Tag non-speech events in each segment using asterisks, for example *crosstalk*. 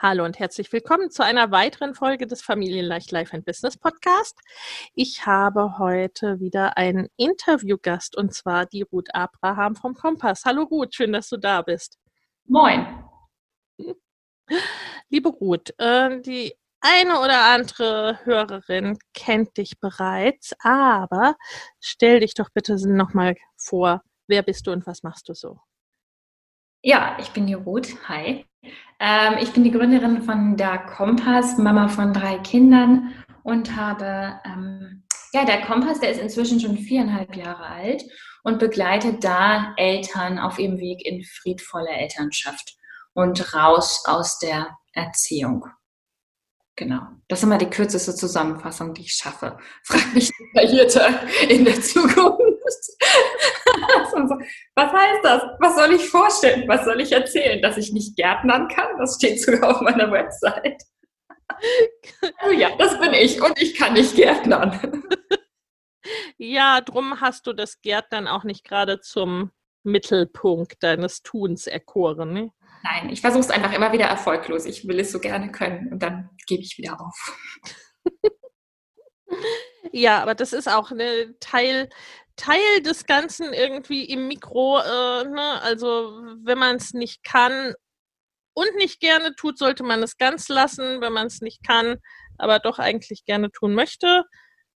Hallo und herzlich willkommen zu einer weiteren Folge des Familienleicht Life and Business Podcast. Ich habe heute wieder einen Interviewgast und zwar die Ruth Abraham vom Kompass. Hallo Ruth, schön, dass du da bist. Moin. *laughs* Liebe Ruth, äh, die eine oder andere Hörerin kennt dich bereits, aber stell dich doch bitte nochmal vor, wer bist du und was machst du so? Ja, ich bin die Ruth. Hi. Ähm, ich bin die Gründerin von der Kompass, Mama von drei Kindern und habe, ähm, ja, der Kompass, der ist inzwischen schon viereinhalb Jahre alt und begleitet da Eltern auf ihrem Weg in friedvolle Elternschaft und raus aus der Erziehung. Genau. Das ist immer die kürzeste Zusammenfassung, die ich schaffe. Frag mich detaillierter in der Zukunft. *laughs* Was heißt das? Was soll ich vorstellen? Was soll ich erzählen? Dass ich nicht Gärtnern kann? Das steht sogar auf meiner Website. Also *laughs* ja, das bin ich und ich kann nicht Gärtnern. *laughs* Ja, drum hast du das Gärtnern auch nicht gerade zum Mittelpunkt deines Tuns erkoren. Ne? Nein, ich versuche es einfach immer wieder erfolglos. Ich will es so gerne können und dann gebe ich wieder auf. ja, aber das ist auch ein Teil, Teil des Ganzen irgendwie im Mikro. Äh, ne? Also wenn man es nicht kann und nicht gerne tut, sollte man es ganz lassen. Wenn man es nicht kann, aber doch eigentlich gerne tun möchte,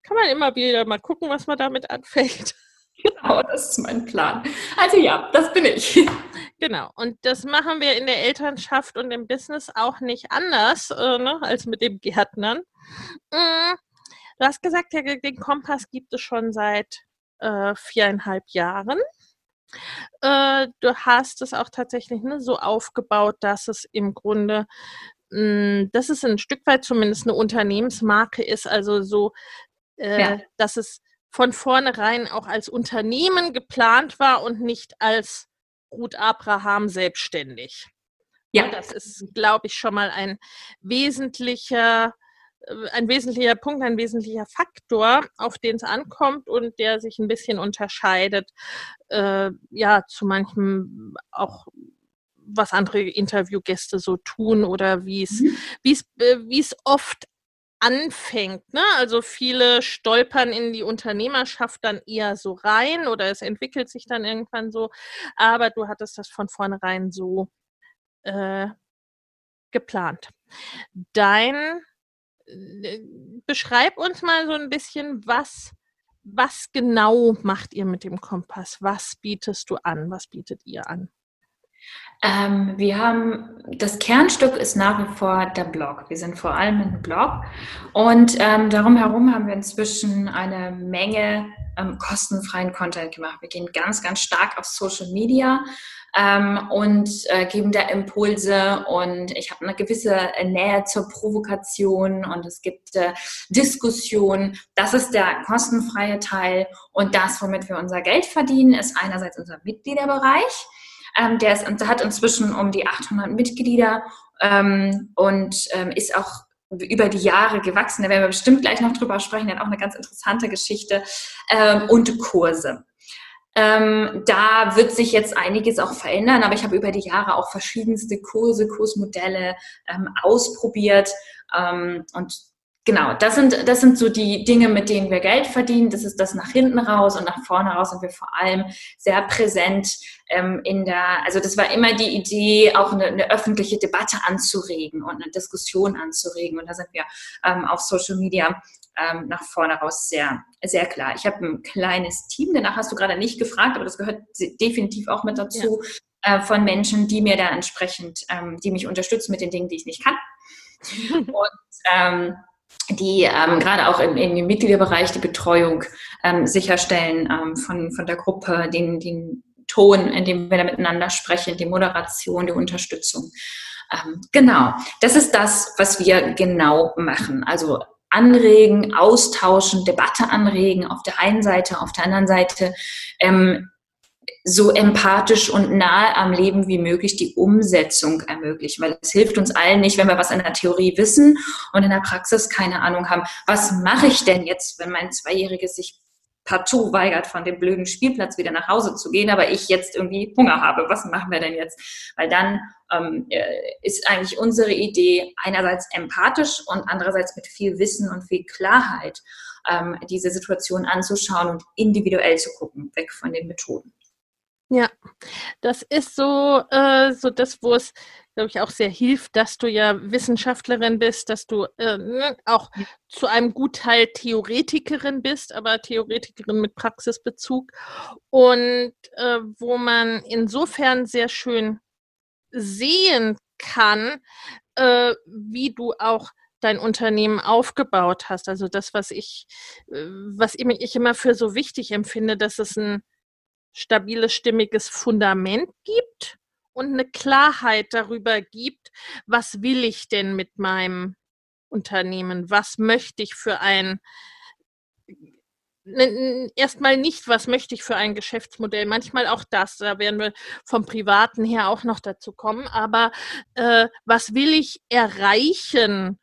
kann man immer wieder mal gucken, was man damit anfängt. *laughs* Genau, das ist mein Plan. Also ja, das bin ich. Genau, und das machen wir in der Elternschaft und im Business auch nicht anders äh, ne, als mit dem Gärtnern. Mm, du hast gesagt, den Kompass gibt es schon seit äh, viereinhalb Jahren. Äh, du hast es auch tatsächlich ne, so aufgebaut, dass es im Grunde, mh, mm, dass es ein Stück weit zumindest eine Unternehmensmarke ist, also so, äh, ja. dass es von vornherein auch als Unternehmen geplant war und nicht als Ruth Abraham selbstständig. Ja. Und das ist, glaube ich, schon mal ein wesentlicher, ein wesentlicher Punkt, ein wesentlicher Faktor, auf den es ankommt und der sich ein bisschen unterscheidet, äh, ja, zu manchem auch was andere Interviewgäste so tun oder wie es, mhm. wie es, äh, wie es oft anfängt. Ne? Also viele stolpern in die Unternehmerschaft dann eher so rein oder es entwickelt sich dann irgendwann so. Aber du hattest das von vornherein so äh, geplant. Dein beschreib uns mal so ein bisschen, was, was genau macht ihr mit dem Kompass? Was bietest du an? Was bietet ihr an? Ähm, wir haben, das Kernstück ist nach wie vor der Blog. Wir sind vor allem ein Blog und ähm, darum herum haben wir inzwischen eine Menge ähm, kostenfreien Content gemacht. Wir gehen ganz, ganz stark auf Social Media ähm, und äh, geben da Impulse und ich habe eine gewisse Nähe zur Provokation und es gibt äh, Diskussionen. Das ist der kostenfreie Teil und das, womit wir unser Geld verdienen, ist einerseits unser Mitgliederbereich. Ähm, der, ist, hat inzwischen um die 800 Mitglieder ähm, und ähm, ist auch über die Jahre gewachsen. Da werden wir bestimmt gleich noch drüber sprechen. Hat auch eine ganz interessante Geschichte ähm, und Kurse. Ähm, da wird sich jetzt einiges auch verändern, aber ich habe über die Jahre auch verschiedenste Kurse, Kursmodelle ähm, ausprobiert ähm, und genau, das sind, das sind so die Dinge, mit denen wir Geld verdienen. Das ist das nach hinten raus und nach vorne raus sind wir vor allem sehr präsent ähm, in der, also das war immer die Idee, auch eine, eine, öffentliche Debatte anzuregen und eine Diskussion anzuregen. Und da sind wir ähm, auf Social Media ähm, nach vorne raus sehr, sehr klar. Ich habe ein kleines Team, danach hast du gerade nicht gefragt, aber das gehört definitiv auch mit dazu, ja. äh, von Menschen, die mir da entsprechend, ähm, die mich unterstützen mit den Dingen, die ich nicht kann. *laughs* und ähm, die ähm, gerade auch in dem Mitgliederbereich die Betreuung ähm, sicherstellen ähm, von, von der Gruppe, den, den Ton, in dem wir da miteinander sprechen, die Moderation, die Unterstützung. Ähm, genau, das ist das, was wir genau machen. Also anregen, austauschen, Debatte anregen auf der einen Seite, auf der anderen Seite ähm, so empathisch und nahe am Leben wie möglich die Umsetzung ermöglichen. Weil es hilft uns allen nicht, wenn wir was in der Theorie wissen und in der Praxis keine Ahnung haben. Was mache ich denn jetzt, wenn mein Zweijähriges sich partout weigert, von dem blöden Spielplatz wieder nach Hause zu gehen, aber ich jetzt irgendwie Hunger habe. Was machen wir denn jetzt? Weil dann ähm, äh, ist eigentlich unsere Idee einerseits empathisch und andererseits mit viel Wissen und viel Klarheit ähm, diese Situation anzuschauen und individuell zu gucken, weg von den Methoden. Ja, das ist so, äh, so das, wo es, glaube ich, auch sehr hilft, dass du ja Wissenschaftlerin bist, dass du äh, ne, auch zu einem Gutteil Theoretikerin bist, aber Theoretikerin mit Praxisbezug und äh, wo man insofern sehr schön sehen kann, äh, wie du auch dein Unternehmen aufgebaut hast. Also das, was ich, äh, was ich immer für so wichtig empfinde, dass es ein stabiles, stimmiges Fundament gibt und eine Klarheit darüber gibt, was will ich denn mit meinem Unternehmen? Was möchte ich für ein erstmal nicht, was möchte ich für ein Geschäftsmodell, manchmal auch das, da werden wir vom Privaten her auch noch dazu kommen, aber äh, was will ich erreichen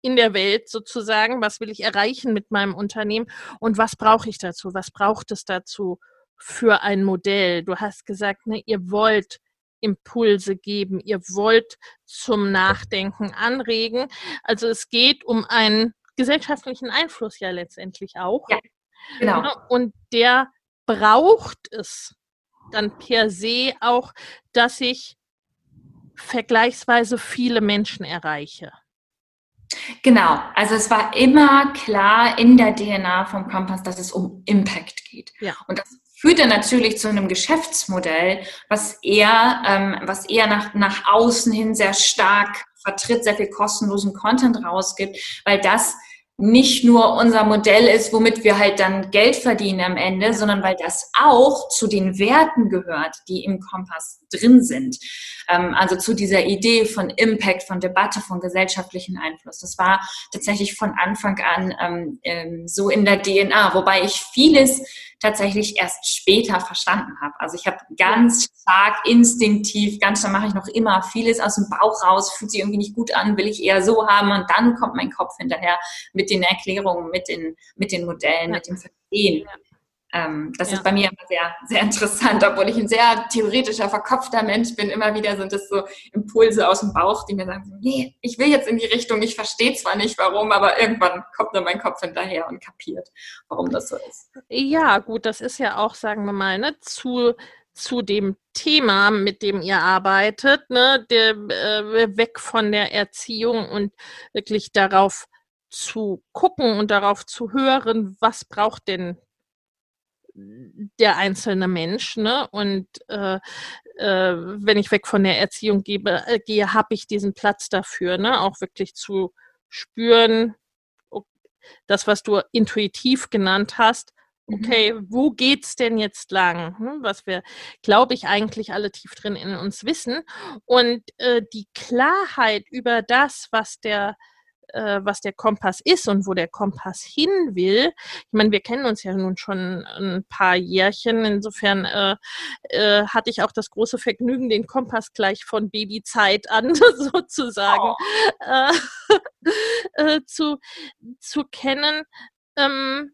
in der Welt sozusagen, was will ich erreichen mit meinem Unternehmen und was brauche ich dazu, was braucht es dazu für ein Modell. Du hast gesagt, ne, ihr wollt Impulse geben, ihr wollt zum Nachdenken anregen. Also es geht um einen gesellschaftlichen Einfluss ja letztendlich auch. Ja, genau. Ne, und der braucht es dann per se auch, dass ich vergleichsweise viele Menschen erreiche. Genau, also es war immer klar in der DNA vom Kompass, dass es um Impact geht. Ja. Und das führt dann natürlich zu einem Geschäftsmodell, was eher, ähm, was eher nach, nach außen hin sehr stark vertritt, sehr viel kostenlosen Content rausgibt, weil das nicht nur unser Modell ist, womit wir halt dann Geld verdienen am Ende, sondern weil das auch zu den Werten gehört, die im Kompass drin sind. Ähm, also zu dieser Idee von Impact, von Debatte, von gesellschaftlichen Einfluss. Das war tatsächlich von Anfang an ähm, ähm, so in der DNA, wobei ich vieles tatsächlich erst später verstanden habe. Also ich habe ganz stark instinktiv, ganz stark mache ich noch immer vieles aus dem Bauch raus, fühlt sich irgendwie nicht gut an, will ich eher so haben und dann kommt mein Kopf hinterher mit den Erklärungen, mit den, mit den Modellen, ja. mit dem Verstehen. Ja. Ähm, das ja. ist bei mir immer sehr, sehr interessant, obwohl ich ein sehr theoretischer, verkopfter Mensch bin. Immer wieder sind es so Impulse aus dem Bauch, die mir sagen, nee, ich will jetzt in die Richtung, ich verstehe zwar nicht warum, aber irgendwann kommt dann mein Kopf hinterher und kapiert, warum das so ist. Ja, gut, das ist ja auch, sagen wir mal, ne, zu zu dem Thema, mit dem ihr arbeitet, ne, der, äh, weg von der Erziehung und wirklich darauf zu gucken und darauf zu hören, was braucht denn der einzelne Mensch. Ne? Und äh, äh, wenn ich weg von der Erziehung gebe, äh, gehe, habe ich diesen Platz dafür, ne? auch wirklich zu spüren, das, was du intuitiv genannt hast, mhm. okay, mhm. wo geht's denn jetzt lang? Hm, was wir, glaube ich, eigentlich alle tief drin in uns wissen. Und äh, die Klarheit über das, was der äh, was der Kompass ist und wo der Kompass hin will. Ich meine, wir kennen uns ja nun schon ein paar Jährchen. Insofern äh, äh, hatte ich auch das große Vergnügen, den Kompass gleich von Babyzeit an *laughs* sozusagen oh. Äh, *laughs* äh, zu, zu kennen. Ähm,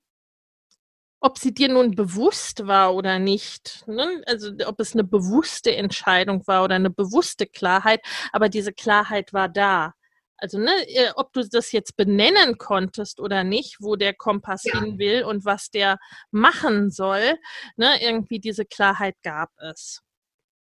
ob sie dir nun bewusst war oder nicht. Ne? Also ob es eine bewusste Entscheidung war oder eine bewusste Klarheit, aber diese Klarheit war da. Also, ne, äh, ob du das jetzt benennen konntest oder nicht, wo der Kompass ja. hin will und was der machen soll, ne, irgendwie diese Klarheit gab es.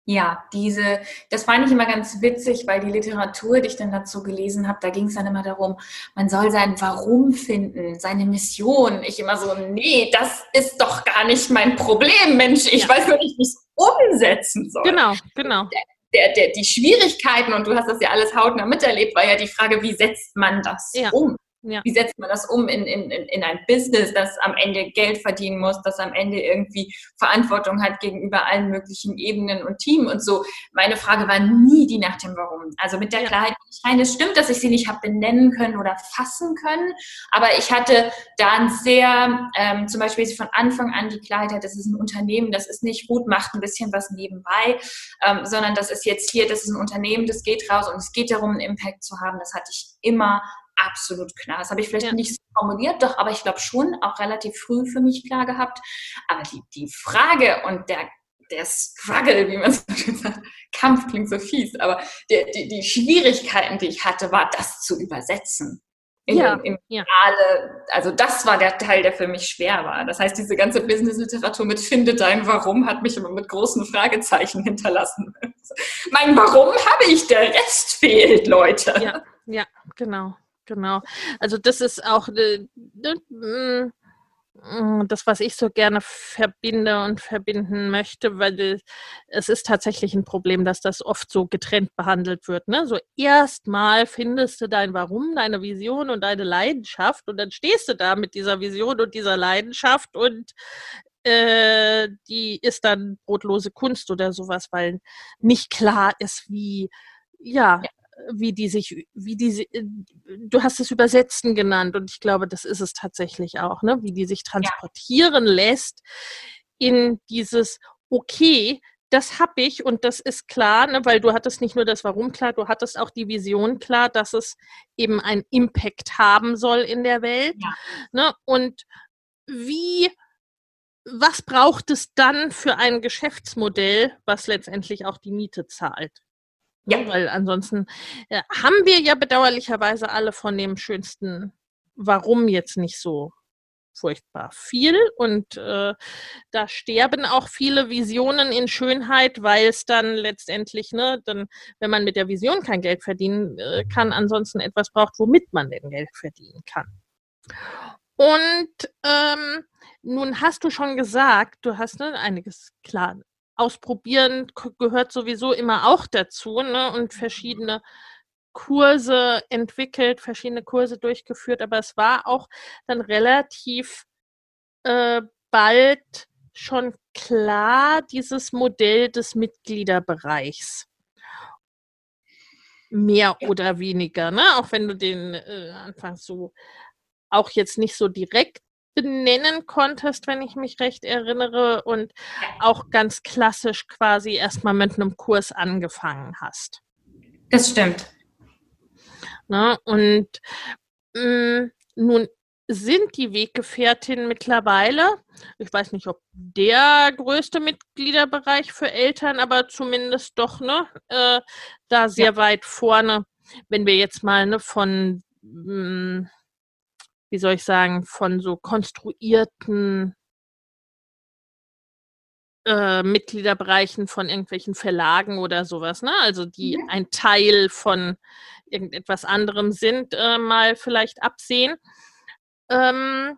Ja, diese, das fand ich immer ganz witzig, weil die Literatur, die ich dann dazu gelesen habe, da ging es dann immer darum, man soll sein Warum finden, seine Mission. Ich immer so, nee, das ist doch gar nicht mein Problem, Mensch. Ich ja. weiß nur nicht, wie ich es umsetzen soll. Genau, genau. Der, der, die Schwierigkeiten, und du hast das ja alles hautnah miterlebt, war ja die Frage, wie setzt man das ja. um? Ja. Wie setzt man das um in, in, in ein Business, das am Ende Geld verdienen muss, das am Ende irgendwie Verantwortung hat gegenüber allen möglichen Ebenen und Team und so. Meine Frage war nie die nach dem Warum. Also mit der ja. Klarheit rein. Es stimmt, dass ich sie nicht habe benennen können oder fassen können, aber ich hatte da ein sehr, ähm, zum Beispiel von Anfang an die Klarheit, das ist ein Unternehmen, das ist nicht gut, macht ein bisschen was nebenbei, ähm, sondern das ist jetzt hier, das ist ein Unternehmen, das geht raus und es geht darum, einen Impact zu haben. Das hatte ich immer absolut klar. Das habe ich vielleicht ja. nicht so formuliert, doch, aber ich glaube schon auch relativ früh für mich klar gehabt. Aber die, die Frage und der, der Struggle, wie man *laughs* so schön sagt, Kampf klingt so fies, aber die, die, die Schwierigkeiten, die ich hatte, war das zu übersetzen. In, ja, in, in ja. Alle, also das war der Teil, der für mich schwer war. Das heißt, diese ganze Business-Literatur mit Finde dein Warum hat mich immer mit großen Fragezeichen hinterlassen. *laughs* mein Warum habe ich, der Rest fehlt, Leute. Ja, ja, genau genau. Also das ist auch äh, mm, mm, das, was ich so gerne verbinde und verbinden möchte, weil es ist tatsächlich ein Problem, dass das oft so getrennt behandelt wird. Ne? So erstmal findest du dein Warum, deine Vision und deine Leidenschaft und dann stehst du da mit dieser Vision und dieser Leidenschaft und äh, die ist dann brotlose Kunst oder sowas, weil nicht klar ist, wie ja wie die sich, wie die, äh, du hast es Übersetzen genannt und ich glaube, das ist es tatsächlich auch, ne? wie die sich transportieren ja. lässt in dieses, okay, das habe ich und das ist klar, ne, weil du hattest nicht nur das Warum klar, du hattest auch die Vision klar, dass es eben einen Impact haben soll in der Welt. Ja. Ne, und wie, was braucht es dann für ein Geschäftsmodell, was letztendlich auch die Miete zahlt? Ja. Weil ansonsten äh, haben wir ja bedauerlicherweise alle von dem schönsten Warum jetzt nicht so furchtbar viel und äh, da sterben auch viele Visionen in Schönheit, weil es dann letztendlich, ne, dann, wenn man mit der Vision kein Geld verdienen äh, kann, ansonsten etwas braucht, womit man denn Geld verdienen kann. Und ähm, nun hast du schon gesagt, du hast ne, einiges klar ausprobieren gehört sowieso immer auch dazu ne? und mhm. verschiedene Kurse entwickelt, verschiedene Kurse durchgeführt, aber es war auch dann relativ äh, bald schon klar, dieses Modell des Mitgliederbereichs. Mehr oder weniger, ne? Auch wenn du den äh, anfangs so auch jetzt nicht so direkt benennen konntest, wenn ich mich recht erinnere, und auch ganz klassisch quasi erstmal mit einem Kurs angefangen hast. Das stimmt. Na, und mh, mm, nun sind die Weggefährtinnen mittlerweile, ich weiß nicht, ob der größte Mitgliederbereich für Eltern, aber zumindest doch, ne, äh, da sehr ja. weit vorne, wenn wir jetzt mal ne, von mh, mm, wie soll ich sagen, von so konstruierten äh, Mitgliederbereichen von irgendwelchen Verlagen oder sowas, ne? Also die ja. ein Teil von irgendetwas anderem sind, äh, mal vielleicht absehen. Ähm,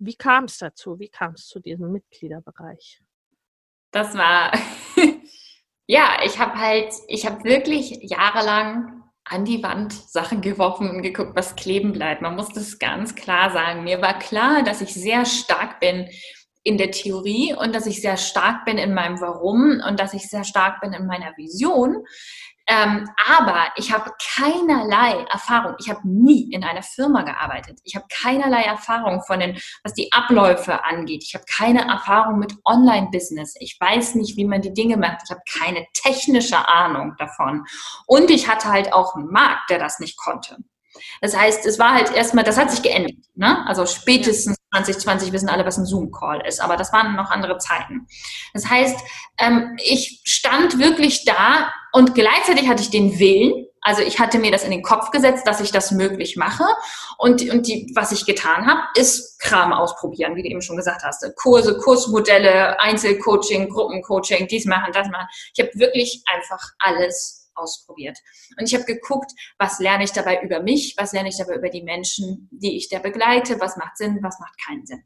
wie kam es dazu? Wie kam es zu diesem Mitgliederbereich? Das war, *laughs* ja, ich habe halt, ich habe wirklich jahrelang an die Wand Sachen geworfen und geguckt, was kleben bleibt. Man muss das ganz klar sagen. Mir war klar, dass ich sehr stark bin in der Theorie und dass ich sehr stark bin in meinem Warum und dass ich sehr stark bin in meiner Vision. Ähm, aber ich habe keinerlei Erfahrung. Ich habe nie in einer Firma gearbeitet. Ich habe keinerlei Erfahrung von den, was die Abläufe angeht. Ich habe keine Erfahrung mit Online-Business. Ich weiß nicht, wie man die Dinge macht. Ich habe keine technische Ahnung davon. Und ich hatte halt auch einen Markt, der das nicht konnte. Das heißt, es war halt erstmal, das hat sich geändert. Ne? Also spätestens 2020 wissen alle, was ein Zoom-Call ist, aber das waren noch andere Zeiten. Das heißt, ähm, ich stand wirklich da und gleichzeitig hatte ich den Willen Also ich hatte mir das in den Kopf gesetzt, dass ich das möglich mache. Und, und die, was ich getan habe, ist Kram ausprobieren, wie du eben schon gesagt hast. Kurse, Kursmodelle, Einzelcoaching, Gruppencoaching, dies machen, das machen. Ich habe wirklich einfach alles ausprobiert. Und ich habe geguckt, was lerne ich dabei über mich, was lerne ich dabei über die Menschen, die ich da begleite, was macht Sinn, was macht keinen Sinn.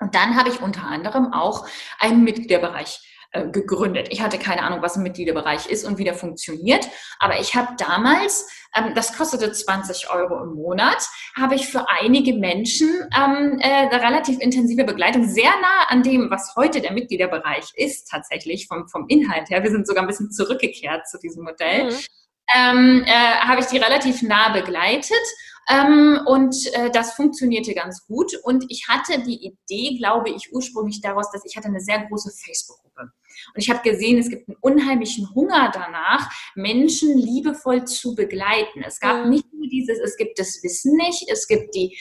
Und dann habe ich unter anderem auch einen Mitgliederbereich äh, gegründet. Ich hatte keine Ahnung, was ein Mitgliederbereich ist und wie der funktioniert. Aber ich habe damals, ähm, das kostete 20 Euro im Monat, habe ich für einige Menschen ähm, äh, eine relativ intensive Begleitung, sehr nah an dem, was heute der Mitgliederbereich ist, tatsächlich vom, vom Inhalt her. Wir sind sogar ein bisschen zurückgekehrt zu diesem Modell. Mhm. Ähm, äh, habe ich die relativ nah begleitet ähm, und äh, das funktionierte ganz gut. Und ich hatte die Idee, glaube ich, ursprünglich daraus, dass ich hatte eine sehr große Facebook-Gruppe. Und ich habe gesehen, es gibt einen unheimlichen Hunger danach, Menschen liebevoll zu begleiten. Es gab nicht nur dieses, es gibt das Wissen nicht, es gibt die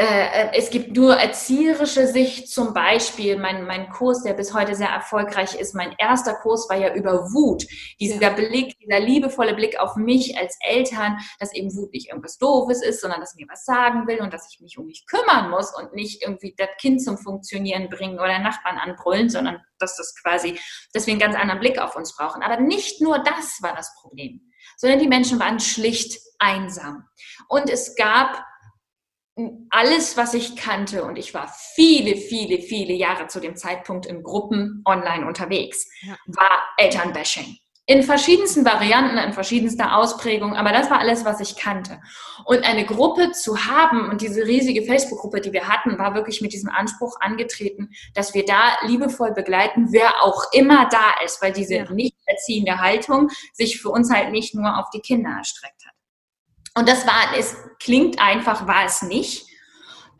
es gibt nur erzieherische Sicht, zum Beispiel mein, mein Kurs, der bis heute sehr erfolgreich ist. Mein erster Kurs war ja über Wut. Dieser. Blick, dieser liebevolle Blick auf mich als Eltern, dass eben Wut nicht irgendwas Doofes ist, sondern dass mir was sagen will und dass ich mich um mich kümmern muss und nicht irgendwie das Kind zum Funktionieren bringen oder Nachbarn anbrüllen, sondern dass das quasi, dass wir einen ganz anderen Blick auf uns brauchen. Aber nicht nur das war das Problem, sondern die Menschen waren schlicht einsam. Und es gab alles, was ich kannte, und ich war viele, viele, viele Jahre zu dem Zeitpunkt in Gruppen online unterwegs, ja. war Elternbashing. In verschiedensten Varianten, in verschiedenster Ausprägung, aber das war alles, was ich kannte. Und eine Gruppe zu haben und diese riesige Facebook-Gruppe, die wir hatten, war wirklich mit diesem Anspruch angetreten, dass wir da liebevoll begleiten, wer auch immer da ist, weil diese ja. nicht erziehende Haltung sich für uns halt nicht nur auf die Kinder erstreckt hat. Und das war, es klingt einfach, war es nicht.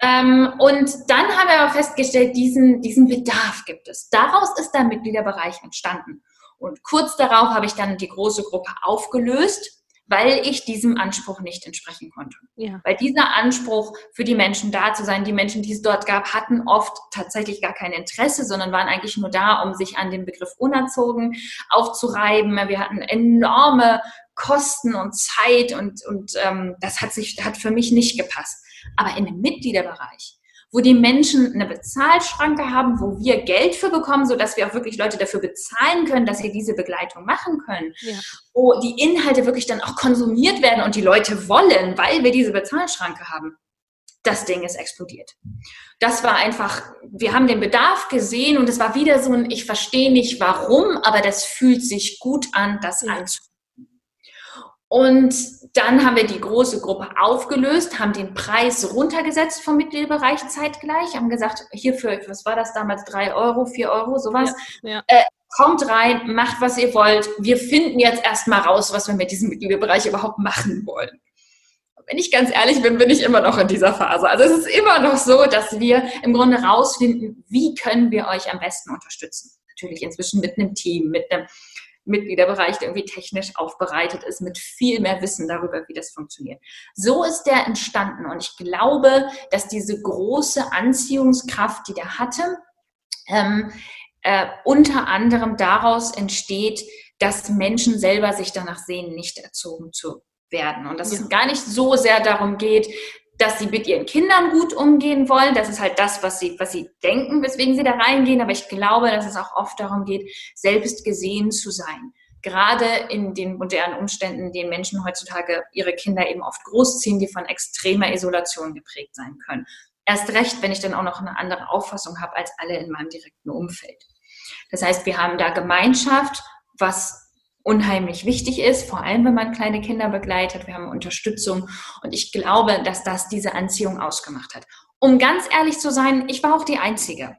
Ähm, und dann haben wir aber festgestellt, diesen, diesen Bedarf gibt es. Daraus ist der Mitgliederbereich entstanden. Und kurz darauf habe ich dann die große Gruppe aufgelöst, weil ich diesem Anspruch nicht entsprechen konnte. Ja. Weil dieser Anspruch, für die Menschen da zu sein, die Menschen, die es dort gab, hatten oft tatsächlich gar kein Interesse, sondern waren eigentlich nur da, um sich an dem Begriff unerzogen aufzureiben. Wir hatten enorme Kosten und Zeit und, und ähm, das hat sich hat für mich nicht gepasst. Aber in dem Mitgliederbereich, wo die Menschen eine Bezahlschranke haben, wo wir Geld für bekommen, sodass wir auch wirklich Leute dafür bezahlen können, dass sie diese Begleitung machen können, ja. wo die Inhalte wirklich dann auch konsumiert werden und die Leute wollen, weil wir diese Bezahlschranke haben. Das Ding ist explodiert. Das war einfach, wir haben den Bedarf gesehen und es war wieder so ein, ich verstehe nicht warum, aber das fühlt sich gut an, das ja. anzunehmen. Und dann haben wir die große Gruppe aufgelöst, haben den Preis runtergesetzt vom Mitgliederbereich zeitgleich, haben gesagt, hierfür, was war das damals, drei Euro, vier Euro, sowas. Ja, ja. Äh, kommt rein, macht, was ihr wollt. Wir finden jetzt erstmal raus, was wir mit diesem Mitgliederbereich überhaupt machen wollen. Wenn ich ganz ehrlich bin, bin ich immer noch in dieser Phase. Also es ist immer noch so, dass wir im Grunde rausfinden, wie können wir euch am besten unterstützen. Natürlich inzwischen mit einem Team, mit einem Mitgliederbereich, der irgendwie technisch aufbereitet ist, mit viel mehr Wissen darüber, wie das funktioniert. So ist der entstanden und ich glaube, dass diese große Anziehungskraft, die der hatte, ähm, äh, unter anderem daraus entsteht, dass Menschen selber sich danach sehen, nicht erzogen zu werden. Und dass ja. es gar nicht so sehr darum geht, dass sie mit ihren Kindern gut umgehen wollen. Das ist halt das, was sie, was sie denken, weswegen sie da reingehen. Aber ich glaube, dass es auch oft darum geht, selbst gesehen zu sein. Gerade in den modernen Umständen, in denen Menschen heutzutage ihre Kinder eben oft großziehen, die von extremer Isolation geprägt sein können. Erst recht, wenn ich dann auch noch eine andere Auffassung habe als alle in meinem direkten Umfeld. Das heißt, wir haben da Gemeinschaft, was unheimlich wichtig ist, vor allem wenn man kleine Kinder begleitet. Wir haben Unterstützung und ich glaube, dass das diese Anziehung ausgemacht hat. Um ganz ehrlich zu sein, ich war auch die Einzige,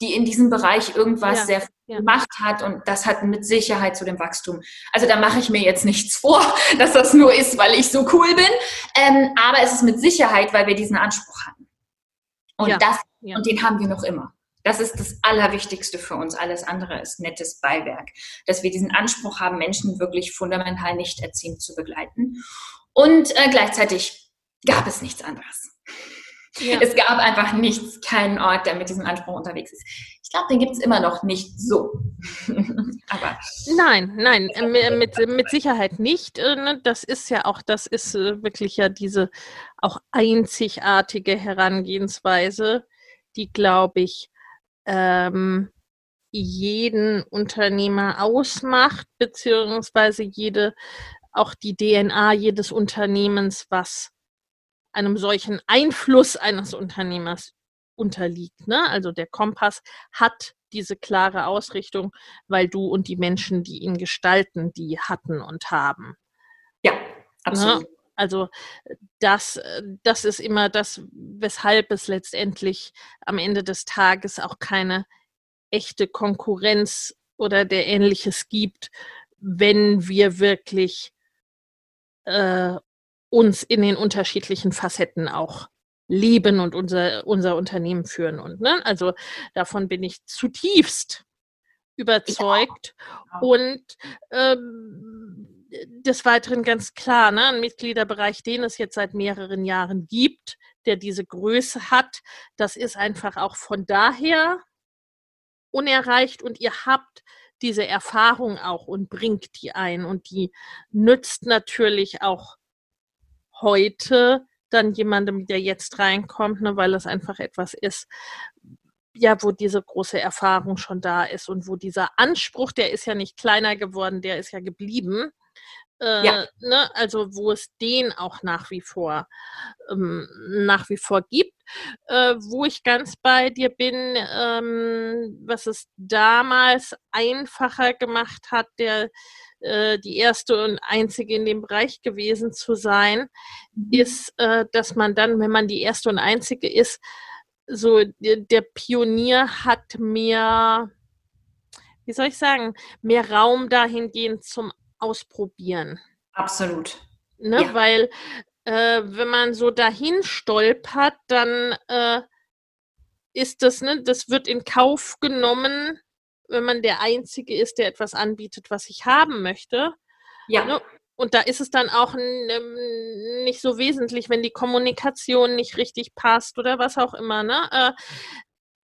die in diesem Bereich irgendwas ja, sehr ja. gemacht hat und das hat mit Sicherheit zu dem Wachstum. Also da mache ich mir jetzt nichts *laughs* vor, dass das nur ist, weil ich so cool bin, ähm, aber es ist mit Sicherheit, weil wir diesen Anspruch hatten. Und ja, das und den haben wir noch immer. Das ist das Allerwichtigste für uns. Alles andere ist nettes Beiwerk. Dass wir diesen Anspruch haben, Menschen wirklich fundamental nicht erziehend zu begleiten. Und äh, gleichzeitig gab es nichts anderes. Ja. Es gab einfach nichts, keinen Ort, der mit diesem Anspruch unterwegs ist. Ich glaube, den gibt es immer noch nicht so. *laughs* Aber nein, nein, äh, mit, mit Sicherheit nicht. Äh, ne? Das ist ja auch, das ist äh, wirklich ja diese auch einzigartige Herangehensweise, die, glaube ich, ähm, jeden Unternehmer ausmacht, beziehungsweise jede, auch die DNA jedes Unternehmens, was einem solchen Einfluss eines Unternehmers unterliegt. Ne? Also der Kompass hat diese klare Ausrichtung, weil du und die Menschen, die ihn gestalten, die hatten und haben. Ja, absolut. Ne? Also das, das ist immer das, weshalb es letztendlich am Ende des Tages auch keine echte Konkurrenz oder der ähnliches gibt, wenn wir wirklich äh, uns in den unterschiedlichen Facetten auch leben und unser, unser Unternehmen führen. Und ne, also davon bin ich zutiefst überzeugt. Ja. Und ähm, des Weiteren ganz klar, ne, ein Mitgliederbereich, den es jetzt seit mehreren Jahren gibt, der diese Größe hat, das ist einfach auch von daher unerreicht und ihr habt diese Erfahrung auch und bringt die ein und die nützt natürlich auch heute dann jemandem, der jetzt reinkommt, ne, weil es einfach etwas ist, ja, wo diese große Erfahrung schon da ist und wo dieser Anspruch, der ist ja nicht kleiner geworden, der ist ja geblieben. Äh, ja. Ne, also wo es den auch nach wie vor ähm, nach wie vor gibt, äh, wo ich ganz bei dir bin, ähm, was es damals einfacher gemacht hat, der äh, die erste und einzige in dem Bereich gewesen zu sein, mhm. ist, äh, dass man dann, wenn man die erste und einzige ist, so der Pionier hat mehr, wie soll ich sagen, mehr Raum dahingehend zum Ausprobieren. Absolut. Ne? Ja. Weil äh, wenn man so dahin stolpert, dann äh, ist das, ne, das wird in Kauf genommen, wenn man der Einzige ist, der etwas anbietet, was ich haben möchte. Ja. Ne? Und da ist es dann auch nicht so wesentlich, wenn die Kommunikation nicht richtig passt oder was auch immer. Ne? Äh,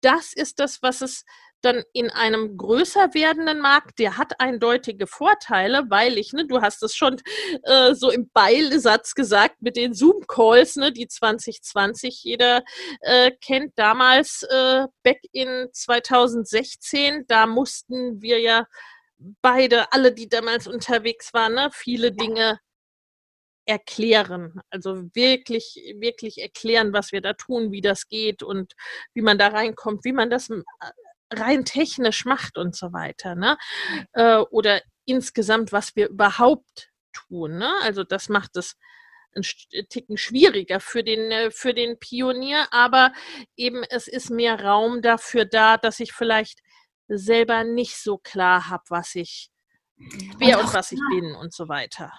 das ist das, was es dann in einem größer werdenden Markt, der hat eindeutige Vorteile, weil ich, ne, du hast es schon äh, so im Beilsatz gesagt mit den Zoom-Calls, ne, die 2020 jeder äh, kennt. Damals, äh, back in 2016, da mussten wir ja beide, alle, die damals unterwegs waren, ne, viele Dinge erklären. Also wirklich, wirklich erklären, was wir da tun, wie das geht und wie man da reinkommt, wie man das rein technisch macht und so weiter, ne? Äh, oder insgesamt, was wir überhaupt tun, ne? Also das macht es ein Ticken schwieriger für den, äh, für den Pionier, aber eben es ist mehr Raum dafür da, dass ich vielleicht selber nicht so klar habe, was ich, wer und, und was ich bin und so weiter.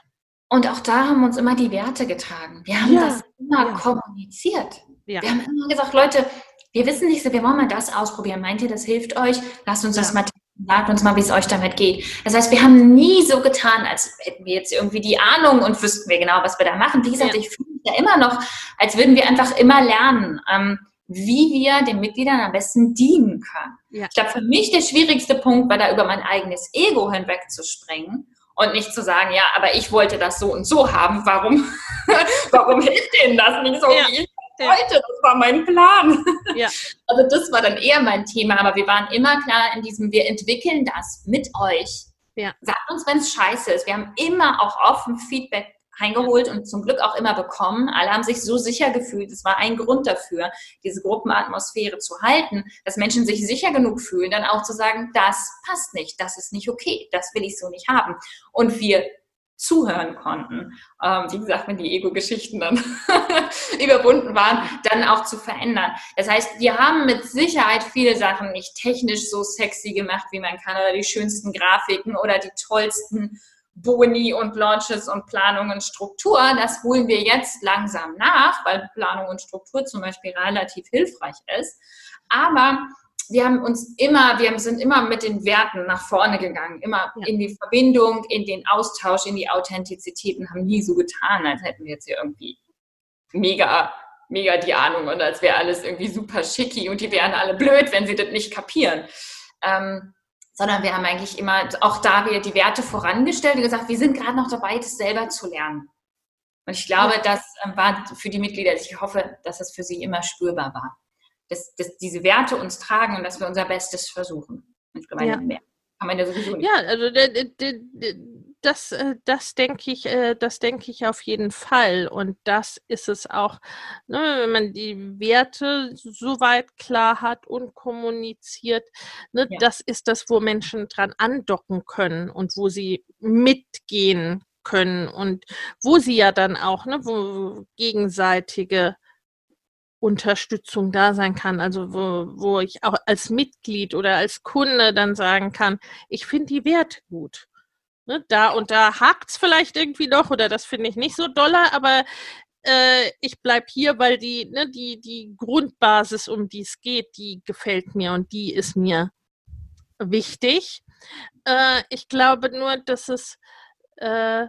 Und auch da haben uns immer die Werte getragen. Wir haben ja, das immer ja. kommuniziert. Ja. Wir haben immer gesagt, Leute, wir wissen nicht so, wir wollen mal das ausprobieren. Meint ihr, das hilft euch? Lasst uns das mal Sagt uns mal, wie es euch damit geht. Das heißt, wir haben nie so getan, als hätten wir jetzt irgendwie die Ahnung und wüssten wir genau, was wir da machen. Wie gesagt, ich fühle mich ja immer noch, als würden wir einfach immer lernen, ähm, wie wir den Mitgliedern am besten dienen können. Ich glaube, für mich der schwierigste Punkt war da über mein eigenes Ego hinwegzuspringen und nicht zu sagen, ja, aber ich wollte das so und so haben. Warum, *laughs* warum hilft denen das nicht so, ja. wie ich heute, das war mein Plan. *laughs* Ja. Also das war dann eher mein Thema, aber wir waren immer klar in diesem, wir entwickeln das mit euch. Ja. Sagt uns, wenn es scheiße ist. Wir haben immer auch offen Feedback eingeholt und zum Glück auch immer bekommen. Alle haben sich so sicher gefühlt. Es war ein Grund dafür, diese Gruppenatmosphäre zu halten, dass Menschen sich sicher genug fühlen, dann auch zu sagen, das passt nicht, das ist nicht okay, das will ich so nicht haben. Und wir zuhören konnten. Ähm, wie gesagt, wenn die Ego-Geschichten dann *laughs* überwunden waren, dann auch zu verändern. Das heißt, wir haben mit Sicherheit viele Sachen nicht technisch so sexy gemacht, wie man kann, oder die schönsten Grafiken oder die tollsten Boni und Launches und Planung und Struktur. Das holen wir jetzt langsam nach, weil Planung und Struktur zum Beispiel relativ hilfreich ist. Aber wir haben uns immer, wir sind immer mit den Werten nach vorne gegangen, immer ja. in die Verbindung, in den Austausch, in die Authentizität und haben nie so getan, als hätten wir jetzt hier irgendwie mega, mega die Ahnung und als wäre alles irgendwie super schicki und die wären alle blöd, wenn sie das nicht kapieren. Ähm, sondern wir haben eigentlich immer auch da wieder die Werte vorangestellt und gesagt, wir sind gerade noch dabei, das selber zu lernen. Und ich glaube, das ähm, war für die Mitglieder, ich hoffe, dass das für sie immer spürbar war, dass, dass diese Werte uns tragen und dass wir unser Bestes versuchen. Und ich ja. mehr kann man ja sowieso nicht. Ja, also das, äh, das denke ich, äh, das denke ich auf jeden Fall. Und das ist es auch, ne, wenn man die Werte soweit klar hat und kommuniziert, ne, ja. das ist das, wo Menschen dran andocken können und wo sie mitgehen können und wo sie ja dann auch, ne, wo gegenseitige Unterstützung da sein kann, also wo, wo ich auch als Mitglied oder als Kunde dann sagen kann, ich finde die Werte gut. Ne, da und da hakt es vielleicht irgendwie noch oder das finde ich nicht so doller, aber äh, ich bleibe hier, weil die, ne, die, die Grundbasis, um die es geht, die gefällt mir und die ist mir wichtig. Äh, ich glaube nur, dass es äh,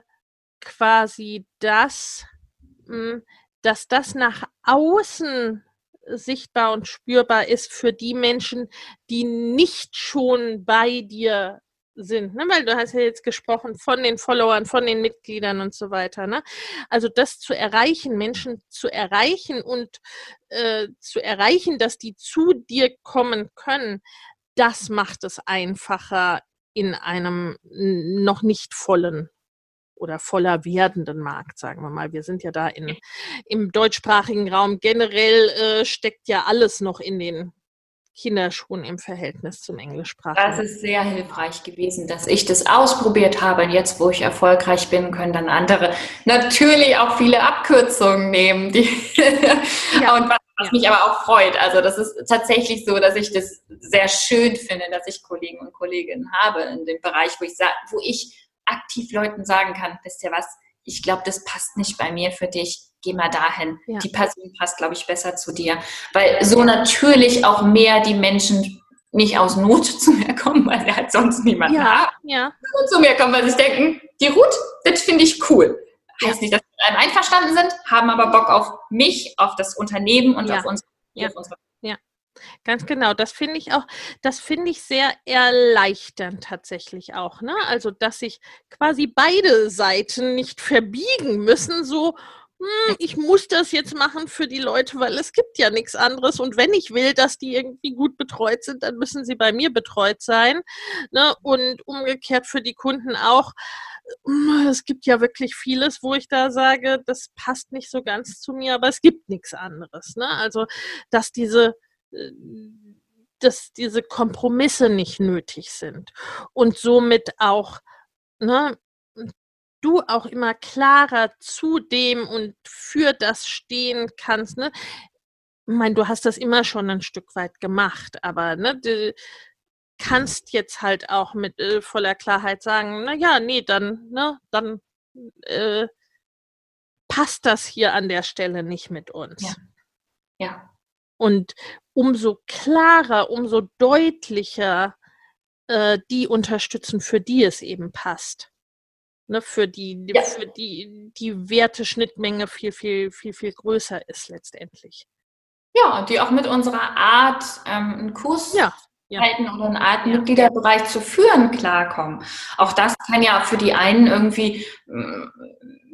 quasi das, mh, hm, dass das nach außen sichtbar und spürbar ist für die Menschen, die nicht schon bei dir sind, ne? weil du hast ja jetzt gesprochen von den Followern, von den Mitgliedern und so weiter. Ne? Also das zu erreichen, Menschen zu erreichen und äh, zu erreichen, dass die zu dir kommen können, das macht es einfacher in einem noch nicht vollen oder voller werdenden Markt, sagen wir mal. Wir sind ja da in, im deutschsprachigen Raum. Generell äh, steckt ja alles noch in den Kinderschuhen im Verhältnis zum Englischsprachigen. Das ist sehr hilfreich gewesen, dass ich das ausprobiert habe. Und jetzt, wo ich erfolgreich bin, können dann andere natürlich auch viele Abkürzungen nehmen. Die ja. *laughs* Und was, was ja. mich aber auch freut. Also das ist tatsächlich so, dass ich das sehr schön finde, dass ich Kollegen und Kolleginnen habe in dem Bereich, wo ich, wo ich aktiv Leuten sagen kann, wisst ihr was, ich glaube, das passt nicht bei mir für dich, geh mal dahin. Ja. Die Person passt, glaube ich, besser zu dir. Weil so natürlich auch mehr die Menschen nicht aus Not *laughs* zu mir kommen, weil sie halt sonst niemanden ja, haben. Ja. Zu mir kommen, weil sie denken, die Ruth, das finde ich cool. Heißt nicht, dass sie mit einem einverstanden sind, haben aber Bock auf mich, auf das Unternehmen und ja. auf, uns, ja. auf unsere ja. Ganz genau, das finde ich auch, das finde ich sehr erleichternd tatsächlich auch, ne? Also, dass sich quasi beide Seiten nicht verbiegen müssen, so, hm, ich muss das jetzt machen für die Leute, weil es gibt ja nichts anderes. Und wenn ich will, dass die irgendwie gut betreut sind, dann müssen sie bei mir betreut sein. Ne? Und umgekehrt für die Kunden auch. Hm, es gibt ja wirklich vieles, wo ich da sage, das passt nicht so ganz zu mir, aber es gibt nichts anderes. Ne? Also, dass diese dass diese Kompromisse nicht nötig sind und somit auch ne, du auch immer klarer zu dem und für das stehen kannst. Ne? Ich meine, du hast das immer schon ein Stück weit gemacht, aber ne, du kannst jetzt halt auch mit äh, voller Klarheit sagen, na ja, nee, dann, ne, dann äh, passt das hier an der Stelle nicht mit uns. Ja. ja. Und umso klarer, umso deutlicher äh, die unterstützen, für die es eben passt. Ne, für die, ja. für die die Werteschnittmenge viel, viel, viel, viel größer ist letztendlich. Ja, und die auch mit unserer Art, ähm, einen Kurs ja ja. oder einen Art Mitgliederbereich zu führen klarkommen. Auch das kann ja für die einen irgendwie mm,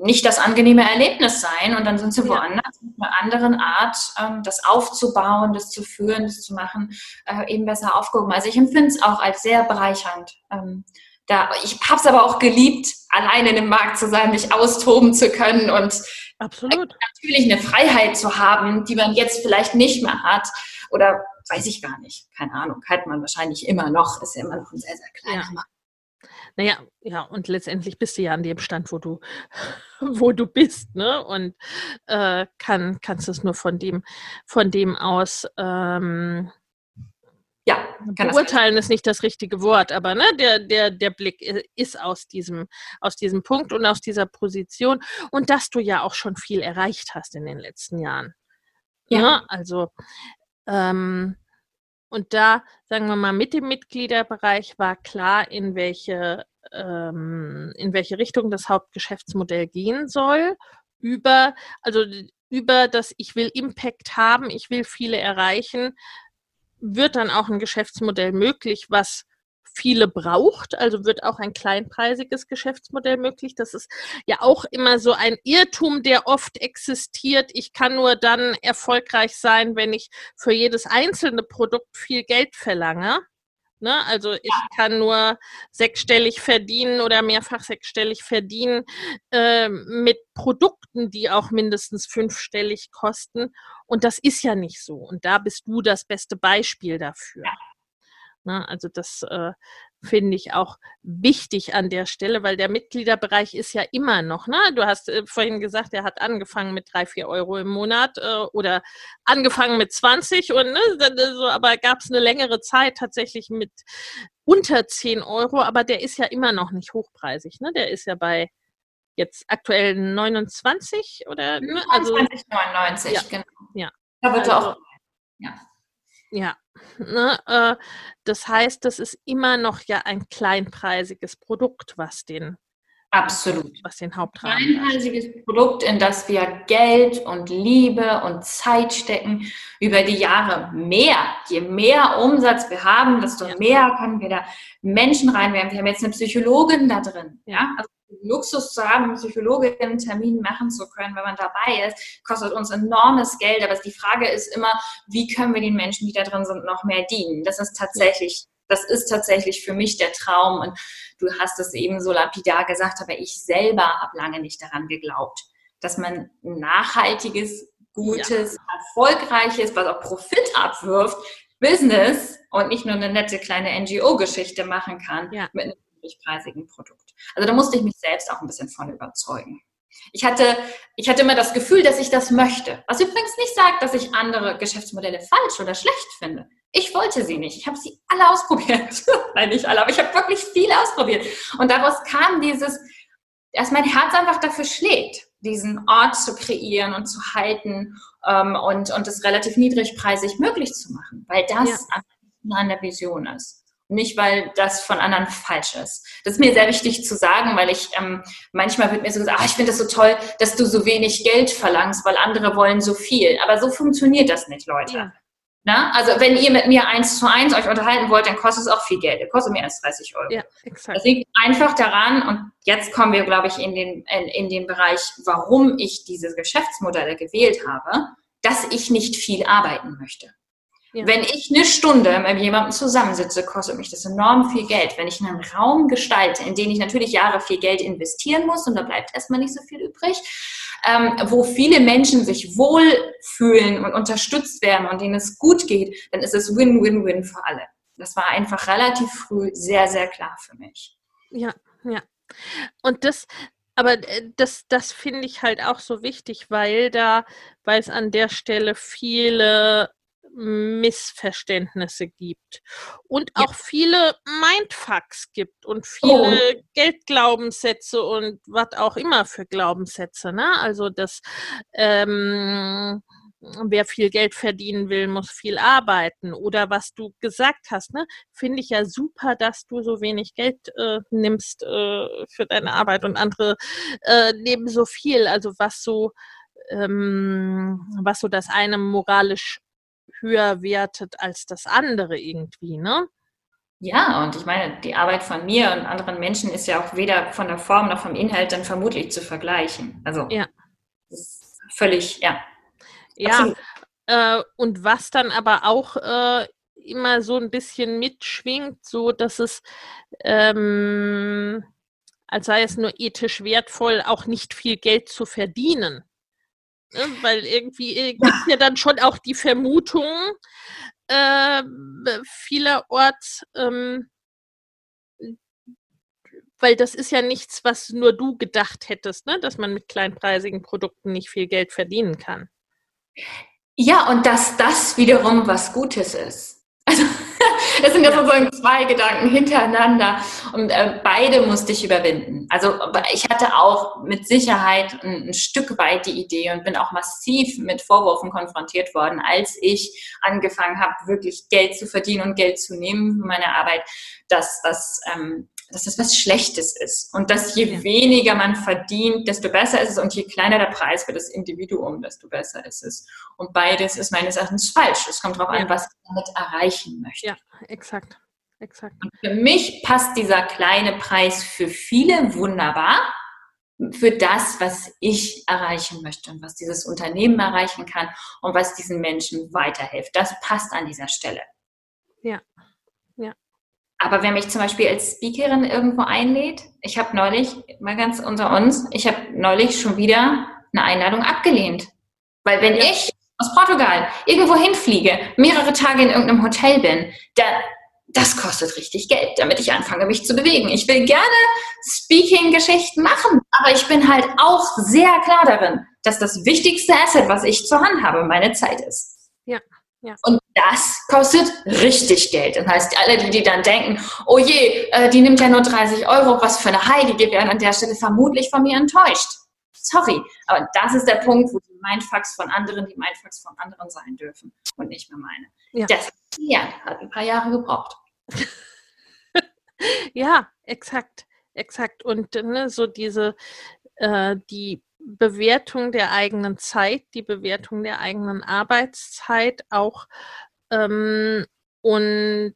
nicht das angenehme Erlebnis sein und dann sind sie woanders mit einer anderen Art, ähm, das aufzubauen, das zu führen, das zu machen, äh, eben besser aufgehoben. Also ich empfinde es auch als sehr bereichernd. Ähm, da, ich habe es aber auch geliebt, alleine in dem Markt zu sein, mich austoben zu können und Absolut. natürlich eine Freiheit zu haben, die man jetzt vielleicht nicht mehr hat oder weiß ich gar nicht, keine Ahnung, hat man wahrscheinlich immer noch, ist ja immer noch ein sehr, sehr kleiner ja. Markt. Naja, ja, und letztendlich bist du ja an dem Stand, wo du, *laughs* wo du bist, ne? Und äh, kann, kannst es nur von dem, von dem aus ähm, ja, beurteilen ist nicht das richtige Wort, aber ne, der, der, der Blick ist aus diesem, aus diesem Punkt und aus dieser Position und dass du ja auch schon viel erreicht hast in den letzten Jahren. Ja. ja ne? also ähm, und da, sagen wir mal, mit dem Mitgliederbereich war klar, in welche, ähm, in welche Richtung das Hauptgeschäftsmodell gehen soll. Über, also über das, ich will Impact haben, ich will viele erreichen, wird dann auch ein Geschäftsmodell möglich, was viele braucht. Also wird auch ein kleinpreisiges Geschäftsmodell möglich. Das ist ja auch immer so ein Irrtum, der oft existiert. Ich kann nur dann erfolgreich sein, wenn ich für jedes einzelne Produkt viel Geld verlange. Ne? Also ich ja. kann nur sechsstellig verdienen oder mehrfach sechsstellig verdienen äh, mit Produkten, die auch mindestens fünfstellig kosten. Und das ist ja nicht so. Und da bist du das beste Beispiel dafür. Ja. Ne? Also das äh, finde ich auch wichtig an der Stelle, weil der Mitgliederbereich ist ja immer noch, ne? Du hast äh, vorhin gesagt, er hat angefangen mit drei, vier Euro im Monat äh, oder angefangen mit 20 und ne, so, aber gab es eine längere Zeit tatsächlich mit unter 10 Euro, aber der ist ja immer noch nicht hochpreisig, ne? Der ist ja bei jetzt aktuell 29 oder ne? also 29,99, ja, genau. Ja. Da wird also, auch ja. Ja, ne, äh, das heißt, das ist immer noch ja ein kleinpreisiges Produkt, was den Absolut. Was den Hauptrahmen. Ein kleinpreisiges Produkt, in das wir Geld und Liebe und Zeit stecken über die Jahre mehr. Je mehr Umsatz wir haben, desto ja. mehr können wir da Menschen reinwerfen. Wir haben jetzt eine Psychologin da drin. Ja, also Luxus zu haben, Psychologin einen Termin machen zu können, wenn man dabei ist, kostet uns enormes Geld. Aber die Frage ist immer, wie können wir den Menschen, die da drin sind, noch mehr dienen? Das ist tatsächlich, das ist tatsächlich für mich der Traum. Und du hast es eben so lapidar gesagt, aber ich selber habe lange nicht daran geglaubt, dass man ein nachhaltiges, gutes, ja. erfolgreiches, was auch Profit abwirft, Business und nicht nur eine nette kleine NGO-Geschichte machen kann ja. mit einem niedrigpreisigen Produkt. Also da musste ich mich selbst auch ein bisschen von überzeugen. Ich hatte, ich hatte immer das Gefühl, dass ich das möchte. Was übrigens nicht sagt, dass ich andere Geschäftsmodelle falsch oder schlecht finde. Ich wollte sie nicht. Ich habe sie alle ausprobiert. *laughs* Nein, nicht alle, aber ich habe wirklich viele ausprobiert. Und daraus kam dieses, dass mein Herz einfach dafür schlägt, diesen Ort zu kreieren und zu halten ähm, und, und es relativ niedrigpreisig möglich zu machen, weil das ja. an der Vision ist nicht, weil das von anderen falsch ist. Das ist mir sehr wichtig zu sagen, weil ich ähm, manchmal wird mir so gesagt, ah, ich finde das so toll, dass du so wenig Geld verlangst, weil andere wollen so viel. Aber so funktioniert das nicht, Leute. Ja. Na? Also wenn ihr mit mir eins zu eins euch unterhalten wollt, dann kostet es auch viel Geld. Das kostet mehr als 30 Euro. Ja, exakt. Das liegt einfach daran, und jetzt kommen wir, glaube ich, in den, in, in den Bereich, warum ich diese Geschäftsmodelle gewählt habe, dass ich nicht viel arbeiten möchte. Ja. Wenn ich eine Stunde mit jemandem zusammensitze, kostet mich das enorm viel Geld. Wenn ich einen Raum gestalte, in den ich natürlich Jahre viel Geld investieren muss, und da bleibt erstmal nicht so viel übrig, ähm, wo viele Menschen sich wohlfühlen und unterstützt werden und denen es gut geht, dann ist es Win-Win-Win für alle. Das war einfach relativ früh sehr, sehr klar für mich. Ja, ja. Und das, aber äh, das, das finde ich halt auch so wichtig, weil da, weil es an der Stelle viele Missverständnisse gibt und auch ja. viele Mindfucks gibt und viele oh. Geldglaubenssätze und was auch immer für Glaubenssätze. Ne? Also das, ähm, wer viel Geld verdienen will, muss viel arbeiten. Oder was du gesagt hast, ne, finde ich ja super, dass du so wenig Geld äh, nimmst äh, für deine Arbeit und andere äh, nehmen so viel. Also was so ähm, was so das eine moralisch höher wertet als das andere irgendwie, ne? Ja, und ich meine, die Arbeit von mir und anderen Menschen ist ja auch weder von der Form noch vom Inhalt dann vermutlich zu vergleichen. Also ja. völlig, ja. Ja, äh, und was dann aber auch äh, immer so ein bisschen mitschwingt, so dass es, ähm, als sei es nur ethisch wertvoll, auch nicht viel Geld zu verdienen. Ne? Weil irgendwie gibt ja dann schon auch die Vermutung äh, vielerorts, ähm, weil das ist ja nichts, was nur du gedacht hättest, ne? dass man mit kleinpreisigen Produkten nicht viel Geld verdienen kann. Ja, und dass das wiederum was Gutes ist. Also das sind ja sozusagen zwei Gedanken hintereinander und äh, beide musste ich überwinden. Also ich hatte auch mit Sicherheit ein, ein, Stück weit die Idee und bin auch massiv mit Vorwürfen konfrontiert worden, als ich angefangen habe, wirklich Geld zu verdienen und Geld zu nehmen für meine Arbeit, dass das ähm, dass das was Schlechtes ist und dass je ja. weniger man verdient, desto besser ist es und je kleiner der Preis für das Individuum, desto besser ist es. Und beides ist meines Erachtens falsch. Es kommt darauf ja. an, was ich damit erreichen möchte. Ja, exakt. exakt. Und für mich passt dieser kleine Preis für viele wunderbar für das, was ich erreichen möchte und was dieses Unternehmen erreichen kann und was diesen Menschen weiterhilft. Das passt an dieser Stelle. Ja, ja. Aber wer mich zum Beispiel als Speakerin irgendwo einlädt, ich habe neulich, mal ganz unter uns, ich habe neulich schon wieder eine Einladung abgelehnt. Weil wenn ja. ich aus Portugal irgendwo hinfliege, mehrere Tage in irgendeinem Hotel bin, da, das kostet richtig Geld, damit ich anfange, mich zu bewegen. Ich will gerne Speaking-Geschichten machen, aber ich bin halt auch sehr klar darin, dass das wichtigste Asset, was ich zur Hand habe, meine Zeit ist. Ja. Ja. Und das kostet richtig Geld. Das heißt, alle, die, die dann denken, oh je, äh, die nimmt ja nur 30 Euro, was für eine Heilige, werden an der Stelle vermutlich von mir enttäuscht. Sorry, aber das ist der Punkt, wo die Mindfucks von anderen die Mindfucks von anderen sein dürfen und nicht mehr meine. Ja. Das ja, hat ein paar Jahre gebraucht. *laughs* ja, exakt, exakt. Und ne, so diese, äh, die Bewertung der eigenen Zeit, die Bewertung der eigenen Arbeitszeit auch ähm, und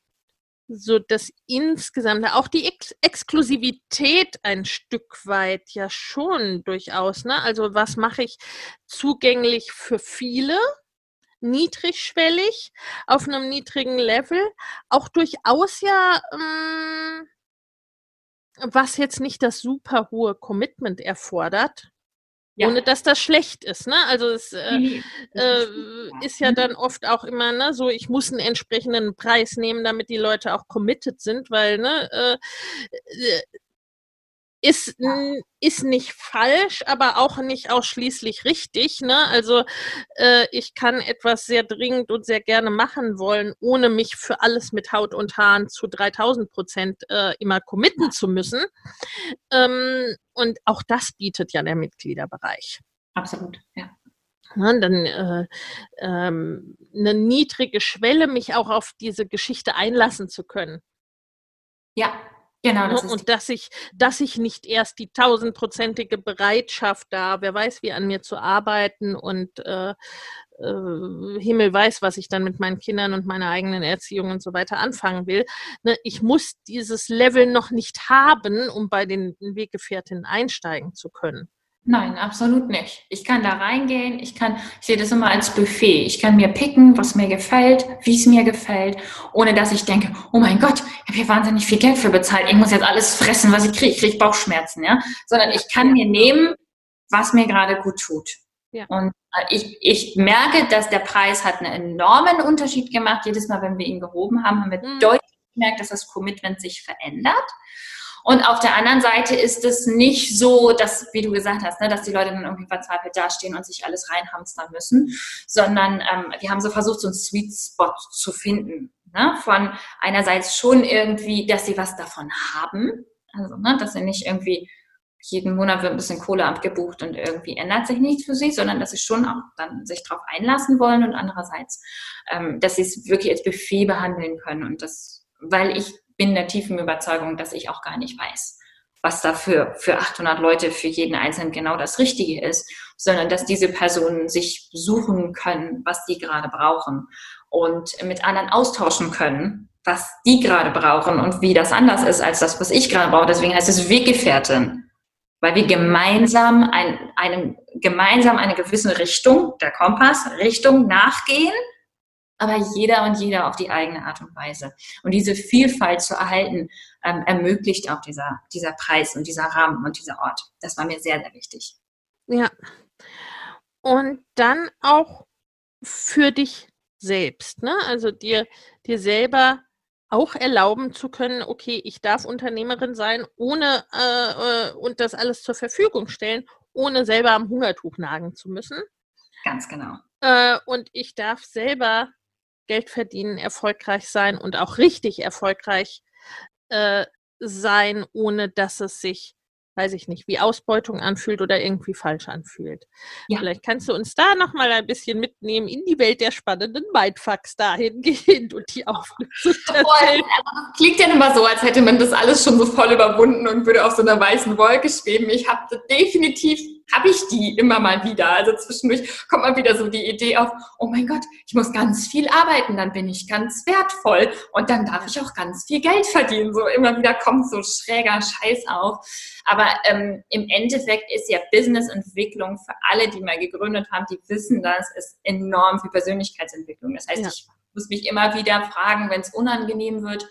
so das insgesamt, auch die Ex Exklusivität ein Stück weit ja schon durchaus. Ne? Also was mache ich zugänglich für viele? niedrigschwellig, auf einem niedrigen Level, auch durchaus ja, ähm, was jetzt nicht das super hohe Commitment erfordert, ja. ohne dass das schlecht ist. Ne? Also es äh, äh, ist ja dann oft auch immer ne, so, ich muss einen entsprechenden Preis nehmen, damit die Leute auch committed sind, weil ne, äh, äh ist, ist nicht falsch, aber auch nicht ausschließlich richtig. Ne? Also äh, ich kann etwas sehr dringend und sehr gerne machen wollen, ohne mich für alles mit Haut und Haaren zu 3000 Prozent äh, immer committen zu müssen. Ähm, und auch das bietet ja der Mitgliederbereich. Absolut, ja. Ja, dann äh, ähm, eine niedrige Schwelle, mich auch auf diese Geschichte einlassen zu können. Ja, Genau, das ne, und dass ich, dass ich nicht erst die tausendprozentige Bereitschaft da, wer weiß, wie an mir zu arbeiten und äh, äh, Himmel weiß, was ich dann mit meinen Kindern und meiner eigenen Erziehung und so weiter anfangen will. Ne, ich muss dieses Level noch nicht haben, um bei den Weggefährtinnen einsteigen zu können. Nein, absolut nicht. Ich kann da reingehen, ich kann, ich sehe das immer als Buffet. Ich kann mir picken, was mir gefällt, wie es mir gefällt, ohne dass ich denke, oh mein Gott, ich habe hier wahnsinnig viel Geld für bezahlt, ich muss jetzt alles fressen, was ich kriege, ich kriege Bauchschmerzen, ja. Sondern ich kann mir nehmen, was mir gerade gut tut. Ja. Und äh, ich, ich merke, dass der Preis hat einen enormen Unterschied gemacht. Jedes Mal, wenn wir ihn gehoben haben, haben wir mhm. deutlich gemerkt, dass das Commitment sich verändert. Und auf der anderen Seite ist es nicht so, dass, wie du gesagt hast, ne, dass die Leute dann irgendwie verzweifelt dastehen und sich alles reinhamstern müssen, sondern ähm, wir haben so versucht, so einen Sweet Spot zu finden. Ne? Von einerseits schon irgendwie, dass sie was davon haben, also ne, dass sie nicht irgendwie jeden Monat wird ein bisschen Kohle abgebucht und irgendwie ändert sich nichts für sie, sondern dass sie schon auch dann sich darauf einlassen wollen und andererseits, ähm, dass sie es wirklich als Buffet behandeln können und das, weil ich bin der tiefen Überzeugung, dass ich auch gar nicht weiß, was da für, für 800 Leute für jeden Einzelnen genau das Richtige ist, sondern dass diese Personen sich suchen können, was die gerade brauchen und mit anderen austauschen können, was die gerade brauchen und wie das anders ist als das, was ich gerade brauche. Deswegen heißt es Weggefährtin, weil wir gemeinsam ein, einem, gemeinsam eine gewisse Richtung, der Kompass, Richtung nachgehen aber jeder und jeder auf die eigene Art und Weise. Und diese Vielfalt zu erhalten, ähm, ermöglicht auch dieser, dieser Preis und dieser Rahmen und dieser Ort. Das war mir sehr, sehr wichtig. Ja. Und dann auch für dich selbst, ne? Also dir, dir selber auch erlauben zu können, okay, ich darf Unternehmerin sein, ohne äh, äh und das alles zur Verfügung stellen, ohne selber am Hungertuch nagen zu müssen. Ganz genau. Äh, und ich darf selber Geld verdienen, erfolgreich sein und auch richtig erfolgreich äh, sein, ohne dass es sich, weiß ich nicht, wie Ausbeutung anfühlt oder irgendwie falsch anfühlt. Ja. Vielleicht kannst du uns da nochmal ein bisschen mitnehmen in die Welt der spannenden Mindfucks dahingehend und die Auflösung. *laughs* Also das klingt ja immer so, als hätte man das alles schon so voll überwunden und würde auf so einer weißen Wolke schweben. Ich habe definitiv habe ich die immer mal wieder. Also zwischendurch kommt mal wieder so die Idee auf, oh mein Gott, ich muss ganz viel arbeiten, dann bin ich ganz wertvoll und dann darf ich auch ganz viel Geld verdienen. So immer wieder kommt so schräger Scheiß auf. Aber ähm, im Endeffekt ist ja Businessentwicklung für alle, die mal gegründet haben, die wissen das, ist enorm für Persönlichkeitsentwicklung. Das heißt, ja. ich muss mich immer wieder fragen, wenn es unangenehm wird,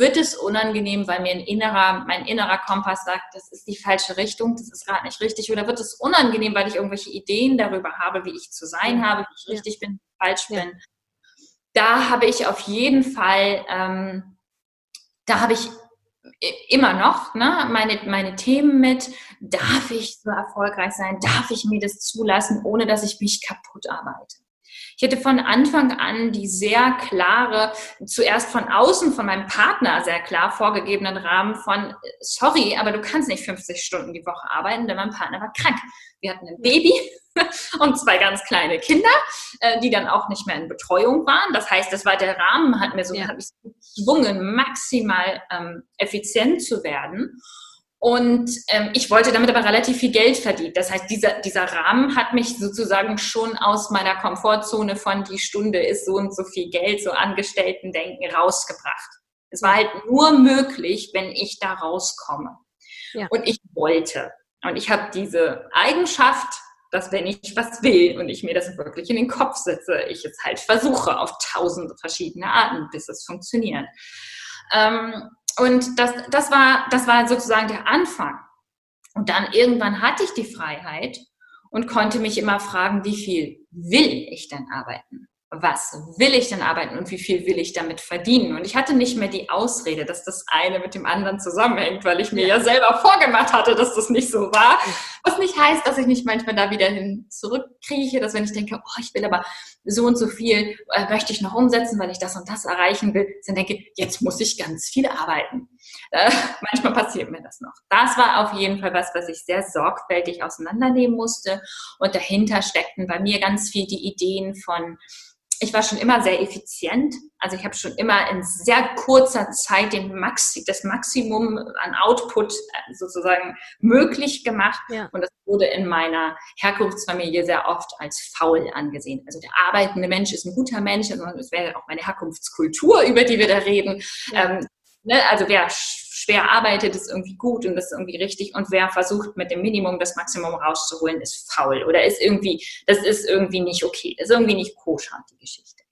wird es unangenehm, weil mir ein innerer, mein innerer Kompass sagt, das ist die falsche Richtung, das ist gerade nicht richtig, oder wird es unangenehm, weil ich irgendwelche Ideen darüber habe, wie ich zu sein habe, wie ich ja. richtig bin, falsch ja. bin. Da habe ich auf jeden Fall, ähm, da habe ich immer noch ne, meine, meine Themen mit, darf ich so erfolgreich sein, darf ich mir das zulassen, ohne dass ich mich kaputt arbeite. Ich hatte von Anfang an die sehr klare, zuerst von außen, von meinem Partner sehr klar vorgegebenen Rahmen von, sorry, aber du kannst nicht 50 Stunden die Woche arbeiten, denn mein Partner war krank. Wir hatten ein Baby *laughs* und zwei ganz kleine Kinder, äh, die dann auch nicht mehr in Betreuung waren. Das heißt, das war der Rahmen, hat mir so ja. gezwungen, maximal ähm, effizient zu werden. Und ähm, ich wollte damit aber relativ viel Geld verdienen. Das heißt, dieser, dieser Rahmen hat mich sozusagen schon aus meiner Komfortzone von die Stunde ist so und so viel Geld, so Angestellten-Denken rausgebracht. Es war halt nur möglich, wenn ich da rauskomme. Ja. Und ich wollte. Und ich habe diese Eigenschaft, dass wenn ich was will und ich mir das wirklich in den Kopf setze, ich es halt versuche auf tausende verschiedene Arten, bis es funktioniert. Ähm, und das, das, war, das war sozusagen der Anfang. Und dann irgendwann hatte ich die Freiheit und konnte mich immer fragen, wie viel will ich denn arbeiten? Was will ich denn arbeiten und wie viel will ich damit verdienen? Und ich hatte nicht mehr die Ausrede, dass das eine mit dem anderen zusammenhängt, weil ich mir ja selber vorgemacht hatte, dass das nicht so war. Was nicht heißt, dass ich nicht manchmal da wieder hin zurückkrieche, dass wenn ich denke, oh, ich will aber so und so viel, äh, möchte ich noch umsetzen, weil ich das und das erreichen will, dann denke, jetzt muss ich ganz viel arbeiten. Äh, *laughs* manchmal passiert mir das noch. Das war auf jeden Fall was, was ich sehr sorgfältig auseinandernehmen musste. Und dahinter steckten bei mir ganz viel die Ideen von, ich war schon immer sehr effizient. Also ich habe schon immer in sehr kurzer Zeit den Maxi, das Maximum an Output äh, sozusagen möglich gemacht. Ja. Und das wurde in meiner Herkunftsfamilie sehr oft als faul angesehen. Also der arbeitende Mensch ist ein guter Mensch. Und es wäre auch meine Herkunftskultur, über die wir da reden. Ja. Ähm, ne? Also wer schwer arbeitet, ist irgendwie gut und das ist irgendwie richtig. Und wer versucht, mit dem Minimum das Maximum rauszuholen, ist faul oder ist irgendwie, das ist irgendwie nicht okay. Das ist irgendwie nicht koscher, die Geschichte.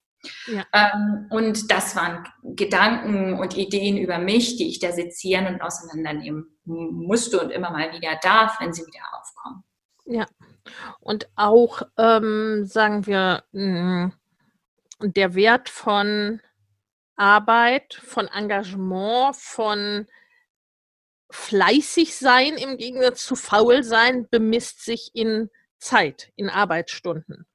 Ja. Ähm, und das waren Gedanken und Ideen über mich, die ich da sezieren und auseinandernehmen musste und immer mal wieder darf, wenn sie wieder aufkommen. Ja. Und auch, ähm, sagen wir, mh, der Wert von Arbeit, von Engagement, von fleißig sein im Gegensatz zu faul sein bemisst sich in Zeit, in Arbeitsstunden.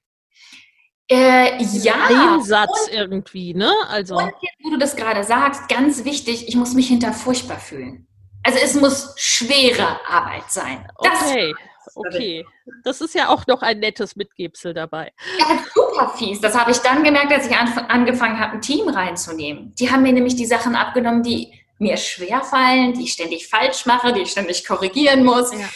Äh, ja. Einsatz und, irgendwie, ne? Also. Und jetzt, wo du das gerade sagst, ganz wichtig, ich muss mich hinter furchtbar fühlen. Also es muss schwere Arbeit sein. Das okay, okay. Das ist ja auch noch ein nettes Mitgebsel dabei. Ja, super fies. Das habe ich dann gemerkt, als ich angefangen habe, ein Team reinzunehmen. Die haben mir nämlich die Sachen abgenommen, die mir schwerfallen, die ich ständig falsch mache, die ich ständig korrigieren muss, ja.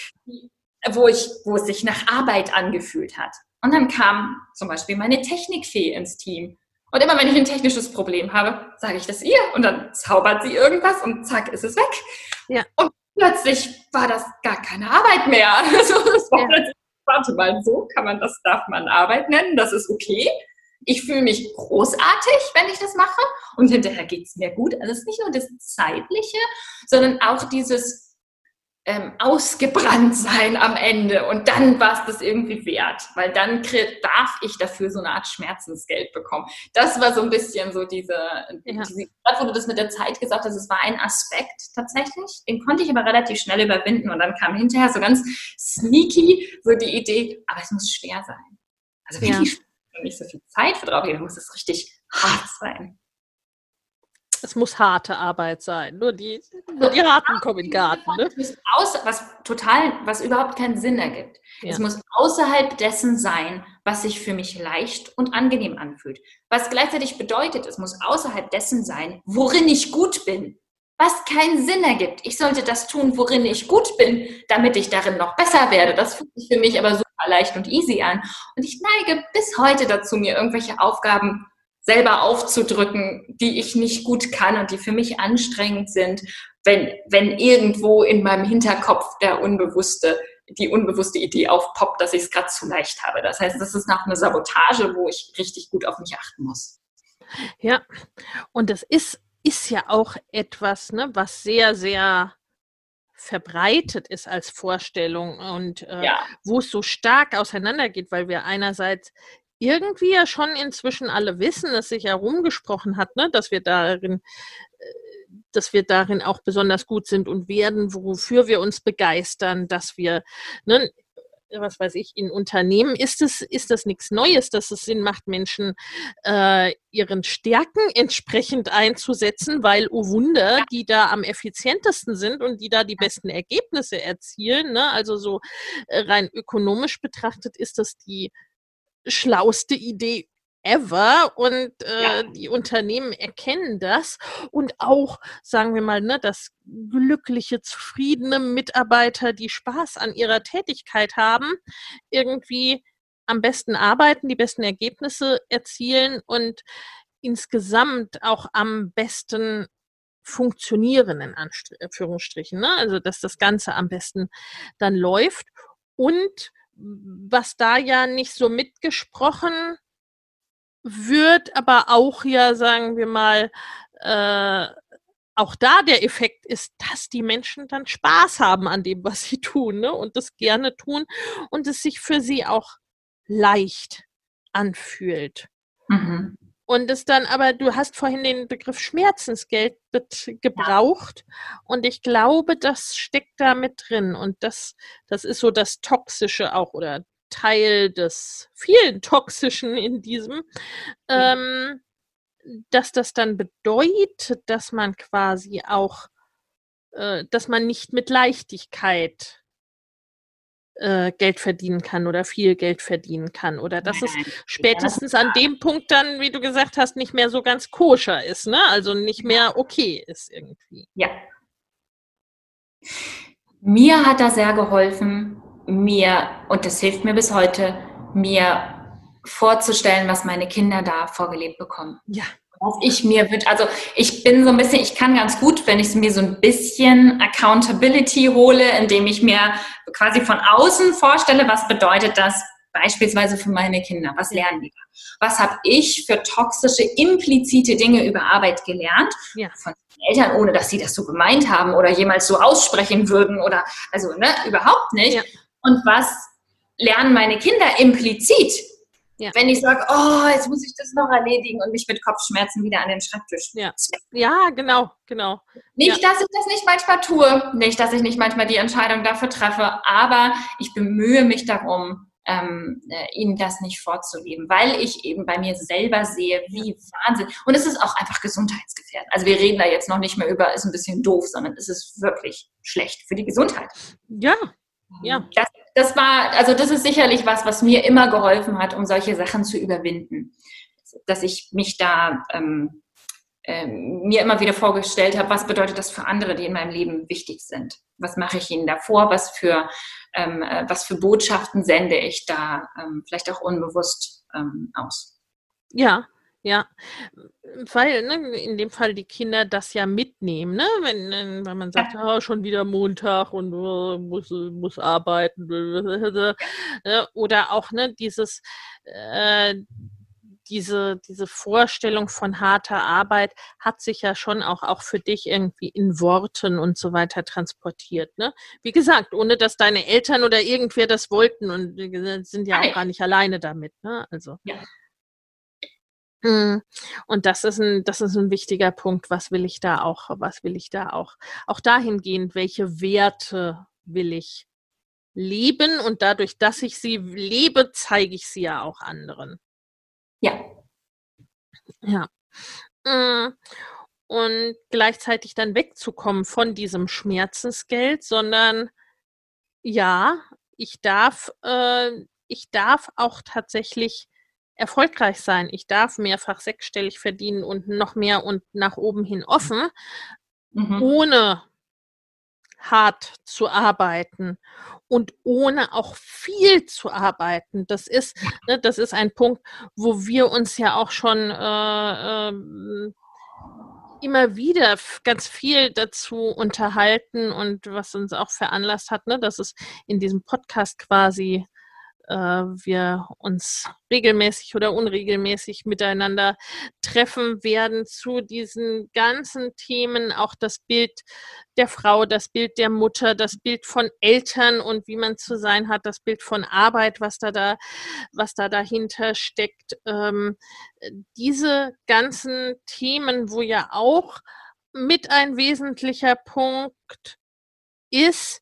wo, ich, wo es sich nach Arbeit angefühlt hat. Und dann kam zum Beispiel meine Technikfee ins Team. Und immer wenn ich ein technisches Problem habe, sage ich das ihr und dann zaubert sie irgendwas und zack, ist es weg. Ja. Und plötzlich war das gar keine Arbeit mehr. *laughs* Also das war ja. plötzlich, warte mal, so kann man das, darf man Arbeit nennen, das ist okay ich fühle mich großartig, wenn ich das mache und hinterher geht es mir gut. Also es ist nicht nur das Zeitliche, sondern auch dieses ähm, ausgebrannt sein am Ende und dann war es das irgendwie wert, weil dann darf ich dafür so eine Art Schmerzensgeld bekommen. Das war so ein bisschen so diese, ja. diese gerade wo du das mit der Zeit gesagt hast, es war ein Aspekt tatsächlich, den konnte ich aber relativ schnell überwinden und dann kam hinterher so ganz sneaky so die Idee, aber es muss schwer sein. Also wirklich ja nicht so viel Zeit für gehen, muss es richtig hart sein. Es muss harte Arbeit sein. Nur die, nur die harten kommen in den Garten. Ne? Außer, was total, was überhaupt keinen Sinn ergibt. Ja. Es muss außerhalb dessen sein, was sich für mich leicht und angenehm anfühlt. Was gleichzeitig bedeutet, es muss außerhalb dessen sein, worin ich gut bin. was keinen Sinn ergibt. Ich sollte das tun, worin ich gut bin, damit ich darin noch besser werde. Das fühlt sich für mich aber super leicht und easy an. Und ich neige bis heute dazu, mir irgendwelche Aufgaben selber aufzudrücken, die ich nicht gut kann und die für mich anstrengend sind, wenn, wenn irgendwo in meinem Hinterkopf der unbewusste, die unbewusste Idee aufpoppt, dass ich es gerade zu leicht habe. Das heißt, das ist nach einer Sabotage, wo ich richtig gut auf mich achten muss. Ja, und das ist, ist ja auch etwas, ne, was sehr, sehr verbreitet ist als Vorstellung und äh, ja. wo es so stark auseinandergeht, weil wir einerseits irgendwie ja schon inzwischen alle wissen, dass sich herumgesprochen hat, ne, dass wir darin, äh, dass wir darin auch besonders gut sind und werden, wofür wir uns begeistern, dass wir, ne, was weiß ich, in Unternehmen ist es, ist das nichts Neues, dass es Sinn macht, Menschen äh, ihren Stärken entsprechend einzusetzen, weil, oh Wunder, die da am effizientesten sind und die da die besten Ergebnisse erzielen. Ne? Also so äh, rein ökonomisch betrachtet ist das die schlauste Idee ever und äh, ja. die Unternehmen erkennen das und auch, sagen wir mal, ne, dass glückliche, zufriedene Mitarbeiter, die Spaß an ihrer Tätigkeit haben, irgendwie am besten arbeiten, die besten Ergebnisse erzielen und insgesamt auch am besten funktionieren, in Anführungsstrichen. Ne? Also, dass das Ganze am besten dann läuft. Und was da ja nicht so mitgesprochen wird, aber auch ja, sagen wir mal, äh, auch da der Effekt ist, dass die Menschen dann Spaß haben an dem, was sie tun ne? und das gerne tun und es sich für sie auch leicht anfühlt. Mhm. Und es dann, aber du hast vorhin den Begriff Schmerzensgeld gebraucht. Ja. Und ich glaube, das steckt da mit drin. Und das, das ist so das Toxische auch oder Teil des vielen Toxischen in diesem, ähm, dass das dann bedeutet, dass man quasi auch, äh, dass man nicht mit Leichtigkeit äh, Geld verdienen kann oder viel Geld verdienen kann oder dass es spätestens an dem Punkt dann, wie du gesagt hast, nicht mehr so ganz koscher ist, ne? Also nicht mehr okay ist irgendwie. Ja. Mir hat da sehr geholfen, mir, und das hilft mir bis heute, mir vorzustellen, was meine Kinder da vorgelebt bekommen. Ja was ich mir wünsche. Also ich bin so ein bisschen, ich kann ganz gut, wenn ich mir so ein bisschen Accountability hole, indem ich mir quasi von außen vorstelle, was bedeutet das beispielsweise für meine Kinder? Was lernen die da? Was habe ich für toxische, implizite Dinge über Arbeit gelernt? Ja. Von Eltern, ohne dass sie das so gemeint haben oder jemals so aussprechen würden oder also ne, überhaupt nicht. Ja. Und was lernen meine Kinder implizit ja. Wenn ich sage, oh, jetzt muss ich das noch erledigen und mich mit Kopfschmerzen wieder an den Schreibtisch. Ja, ja genau, genau. Nicht, ja. dass ich das nicht manchmal tue, nicht, dass ich nicht manchmal die Entscheidung dafür treffe, aber ich bemühe mich darum, ähm, äh, ihnen das nicht vorzuleben, weil ich eben bei mir selber sehe, wie Wahnsinn. Und es ist auch einfach gesundheitsgefährdend. Also wir reden da jetzt noch nicht mehr über, ist ein bisschen doof, sondern es ist wirklich schlecht für die Gesundheit. Ja, ja. Das das war, also das ist sicherlich was, was mir immer geholfen hat, um solche Sachen zu überwinden. Dass ich mich da ähm, äh, mir immer wieder vorgestellt habe, was bedeutet das für andere, die in meinem Leben wichtig sind? Was mache ich ihnen davor? Was für, ähm, äh, was für Botschaften sende ich da ähm, vielleicht auch unbewusst ähm, aus? Ja, ja, weil ne, in dem Fall die Kinder das ja mitnehmen, ne? wenn, wenn man sagt, ja. oh, schon wieder Montag und uh, muss, muss arbeiten. Oder auch ne, dieses, äh, diese, diese Vorstellung von harter Arbeit hat sich ja schon auch, auch für dich irgendwie in Worten und so weiter transportiert. Ne? Wie gesagt, ohne dass deine Eltern oder irgendwer das wollten und sind ja auch gar nicht alleine damit. Ne? Also. Ja. Mhm. Und das ist ein, das ist ein wichtiger Punkt. Was will ich da auch, was will ich da auch, auch dahingehend, welche Werte will ich leben und dadurch, dass ich sie lebe, zeige ich sie ja auch anderen. Ja. Ja. Mm. Und gleichzeitig dann wegzukommen von diesem Schmerzensgeld, sondern ja, ich darf, äh, ich darf auch tatsächlich erfolgreich sein. Ich darf mehrfach sechsstellig verdienen und noch mehr und nach oben hin offen, mhm. ohne hart zu arbeiten und ohne auch viel zu arbeiten. Das ist, ne, das ist ein Punkt, wo wir uns ja auch schon äh, äh, immer wieder ganz viel dazu unterhalten und was uns auch veranlasst hat, ne, dass es in diesem Podcast quasi äh, wir uns regelmäßig oder unregelmäßig miteinander treffen werden zu diesen ganzen Themen, auch das Bild der Frau, das Bild der Mutter, das Bild von Eltern und wie man zu sein hat, das Bild von Arbeit, was da, da, was da dahinter steckt. Ähm, diese ganzen Themen, wo ja auch mit ein wesentlicher Punkt ist,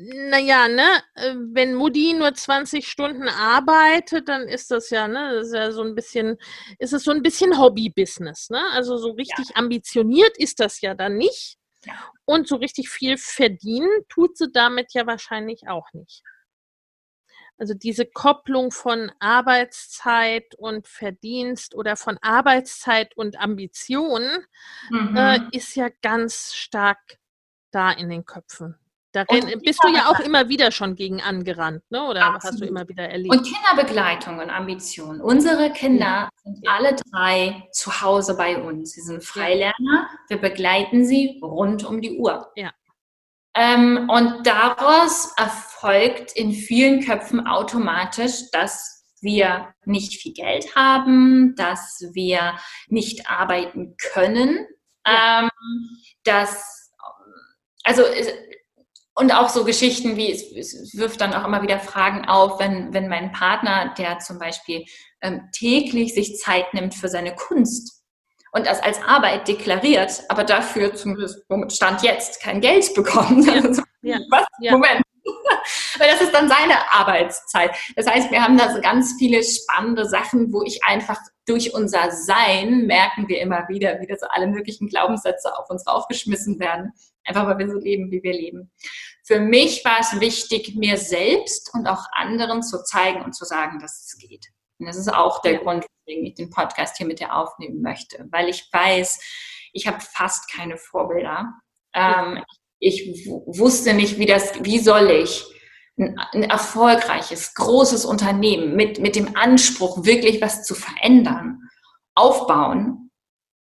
naja, ne, äh, wenn Mutti nur 20 Stunden arbeitet, dann ist das ja, ne, das ist ja so ein bisschen, ist es so ein bisschen Hobby-Business, ne? Also so richtig ja. ambitioniert ist das ja dann nicht. Ja. Und so richtig viel verdienen tut sie damit ja wahrscheinlich auch nicht. Also diese Kopplung von Arbeitszeit und Verdienst oder von Arbeitszeit und Ambition mhm. äh, ist ja ganz stark da in den Köpfen. Da bist du ja auch immer wieder schon gegen angerannt, ne? oder Absolut. hast du immer wieder erlebt? Und Kinderbegleitung und Ambition. Unsere Kinder sind alle drei zu Hause bei uns. Sie sind Freilerner. Wir begleiten sie rund um die Uhr. Ja. Ähm, und daraus erfolgt in vielen Köpfen automatisch, dass wir nicht viel Geld haben, dass wir nicht arbeiten können, ja. ähm, dass also und auch so Geschichten wie, es, es, wirft dann auch immer wieder Fragen auf, wenn, wenn mein Partner, der zum Beispiel ähm, täglich sich Zeit nimmt für seine Kunst und das als Arbeit deklariert, aber dafür zumindest Stand jetzt kein Geld bekommt. Ja. *laughs* Also. Was? Ja. Moment. *laughs* Weil das ist dann seine Arbeitszeit. Das heißt, wir haben da so ganz viele spannende Sachen, wo ich einfach durch unser Sein merken wir immer wieder, wie da so alle möglichen Glaubenssätze auf uns aufgeschmissen werden. Einfach weil wir so leben, wie wir leben. Für mich war es wichtig, mir selbst und auch anderen zu zeigen und zu sagen, dass es geht. Und das ist auch der Grund, weswegen ich den Podcast hier mit dir aufnehmen möchte, weil ich weiß, ich habe fast keine Vorbilder. Ähm, ich wusste nicht, wie das, wie soll ich ein, ein, erfolgreiches, großes Unternehmen mit, mit dem Anspruch, wirklich was zu verändern, aufbauen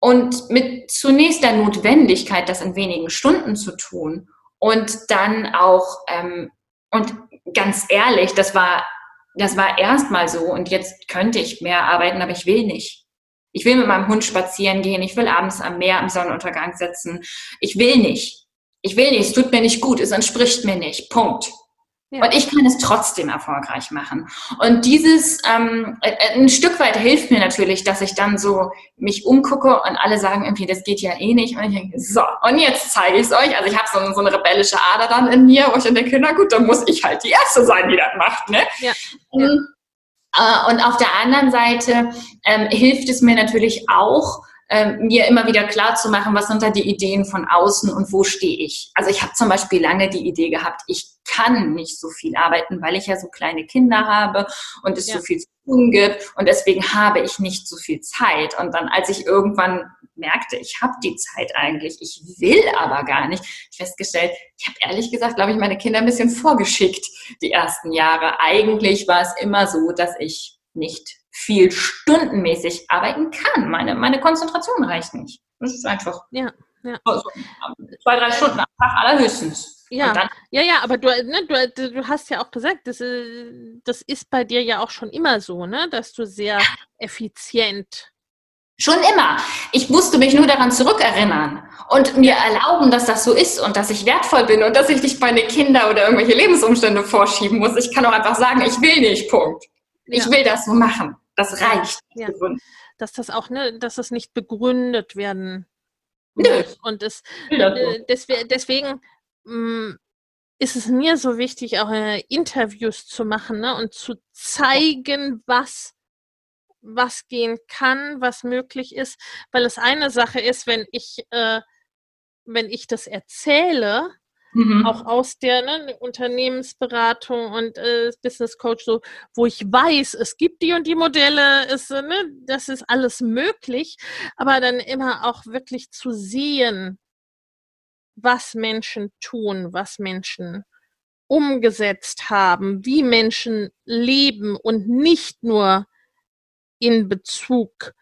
und mit zunächst der Notwendigkeit, das in wenigen Stunden zu tun und dann auch, ähm, und ganz ehrlich, das war, das war erstmal so und jetzt könnte ich mehr arbeiten, aber ich will nicht. Ich will mit meinem Hund spazieren gehen, ich will abends am Meer am Sonnenuntergang sitzen. Ich will nicht. Ich will nicht, es tut mir nicht gut, es entspricht mir nicht. Punkt. Ja. Und ich kann es trotzdem erfolgreich machen. Und dieses ähm, äh, ein Stück weit hilft mir natürlich, dass ich dann so mich umgucke und alle sagen irgendwie, das geht ja eh nicht. Und ich denke, so, und jetzt zeige ich es euch. Also ich habe so, so, eine rebellische Ader dann in mir, wo ich dann denke, na gut, dann muss ich halt die Erste sein, die das macht. Ne? Ja. ja. Ähm, äh, und auf der anderen Seite ähm, hilft es mir natürlich auch, ähm, mir immer wieder klar zu machen, was sind da die Ideen von außen und wo stehe ich. Also ich habe zum Beispiel lange die Idee gehabt, ich kann nicht so viel arbeiten, weil ich ja so kleine Kinder habe und es ja. so viel zu tun gibt und deswegen habe ich nicht so viel Zeit. Und dann, als ich irgendwann merkte, ich habe die Zeit eigentlich, ich will aber gar nicht, festgestellt, ich habe ehrlich gesagt, glaube ich, meine Kinder ein bisschen vorgeschickt die ersten Jahre. Eigentlich war es immer so, dass ich nicht viel stundenmäßig arbeiten kann. Meine, meine Konzentration reicht nicht. Das ist einfach ja, ja. Also, zwei, drei Stunden am Tag allerhöchstens. Ja, ja, ja, aber du, ne, du, du hast ja auch gesagt, das, äh, das ist bei dir ja auch schon immer so, ne, dass du sehr effizient Schon immer. Ich musste mich nur daran zurückerinnern und mir erlauben, dass das so ist und dass ich wertvoll bin und dass ich nicht meine Kinder oder irgendwelche Lebensumstände vorschieben muss. Ich kann auch einfach sagen, ich will nicht, Punkt. Ich ja. will das so machen. Das reicht. Ja. Dass das auch, ne, dass das nicht begründet werden muss. Und das, äh, deswegen, deswegen mm, ist es mir so wichtig, auch äh, Interviews zu machen ne, und zu zeigen, was was gehen kann, was möglich ist, weil es eine Sache ist, wenn ich äh, wenn ich das erzähle, Mhm. Auch aus der ne, Unternehmensberatung und äh, Business Coach, so, wo ich weiß, es gibt die und die Modelle, ist, äh, ne, das ist alles möglich, aber dann immer auch wirklich zu sehen, was Menschen tun, was Menschen umgesetzt haben, wie Menschen leben und nicht nur in Bezug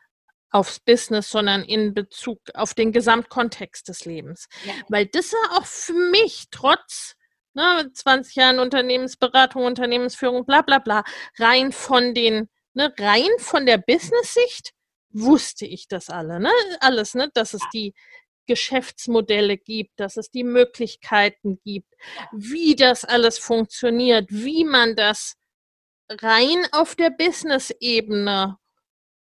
aufs Business, sondern in Bezug auf den Gesamtkontext des Lebens. Ja. Weil das ist auch für mich trotz ne, 20 Jahren Unternehmensberatung, Unternehmensführung, bla bla bla, rein von den, ne, rein von der Business-Sicht wusste ich das alle, ne? Alles, ne? Dass es die Geschäftsmodelle gibt, dass es die Möglichkeiten gibt, wie das alles funktioniert, wie man das rein auf der Business-Ebene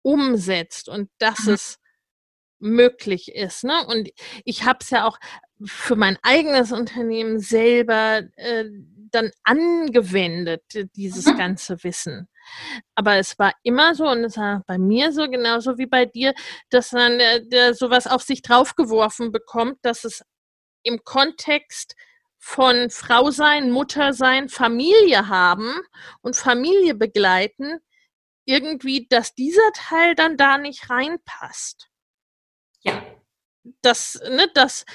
umsetzt und dass mhm. es möglich ist. Ne? Und ich habe es ja auch für mein eigenes Unternehmen selber äh, dann angewendet, dieses mhm. ganze Wissen. Aber es war immer so und es war bei mir so genauso wie bei dir, dass man äh, der sowas auf sich draufgeworfen bekommt, dass es im Kontext von Frau sein, Mutter sein, Familie haben und Familie begleiten, irgendwie, dass dieser Teil dann da nicht reinpasst. Ja. Dass, ne, dass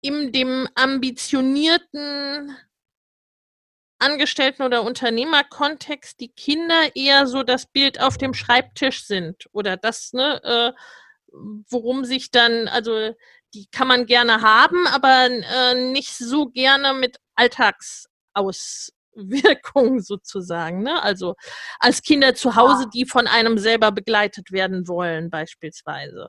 in dem ambitionierten Angestellten- oder Unternehmerkontext die Kinder eher so das Bild auf dem Schreibtisch sind oder das, ne, äh, worum sich dann, also die kann man gerne haben, aber äh, nicht so gerne mit Alltagsauswirkungen sozusagen. Ne? Also als Kinder zu Hause, die von einem selber begleitet werden wollen, beispielsweise.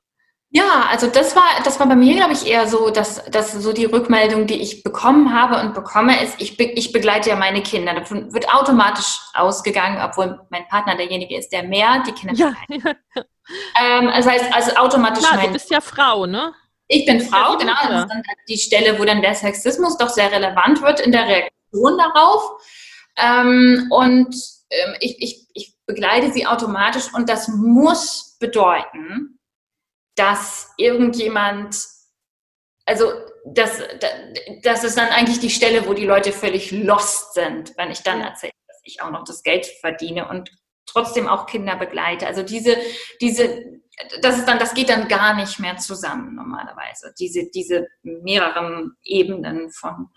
Ja, also das war, das war bei mir, glaube ich, eher so, dass, dass so die Rückmeldung, die ich bekommen habe und bekomme, ist, ich, be, ich begleite ja meine Kinder. Davon wird automatisch ausgegangen, obwohl mein Partner derjenige ist, der mehr die Kinder ja. ähm, das heißt, also automatisch Klar, mein, du bist ja Frau, ne? Ich bin Frau, genau. Das ist dann die Stelle, wo dann der Sexismus doch sehr relevant wird in der Reaktion darauf. Ähm, und ähm, ich, ich, ich begleite sie automatisch und das muss bedeuten, dass irgendjemand, also das, das ist dann eigentlich die Stelle, wo die Leute völlig lost sind, wenn ich dann erzähle, dass ich auch noch das Geld verdiene und trotzdem auch Kinder begleite. Also diese, diese, das ist dann, das geht dann gar nicht mehr zusammen normalerweise. Diese, diese mehreren Ebenen von,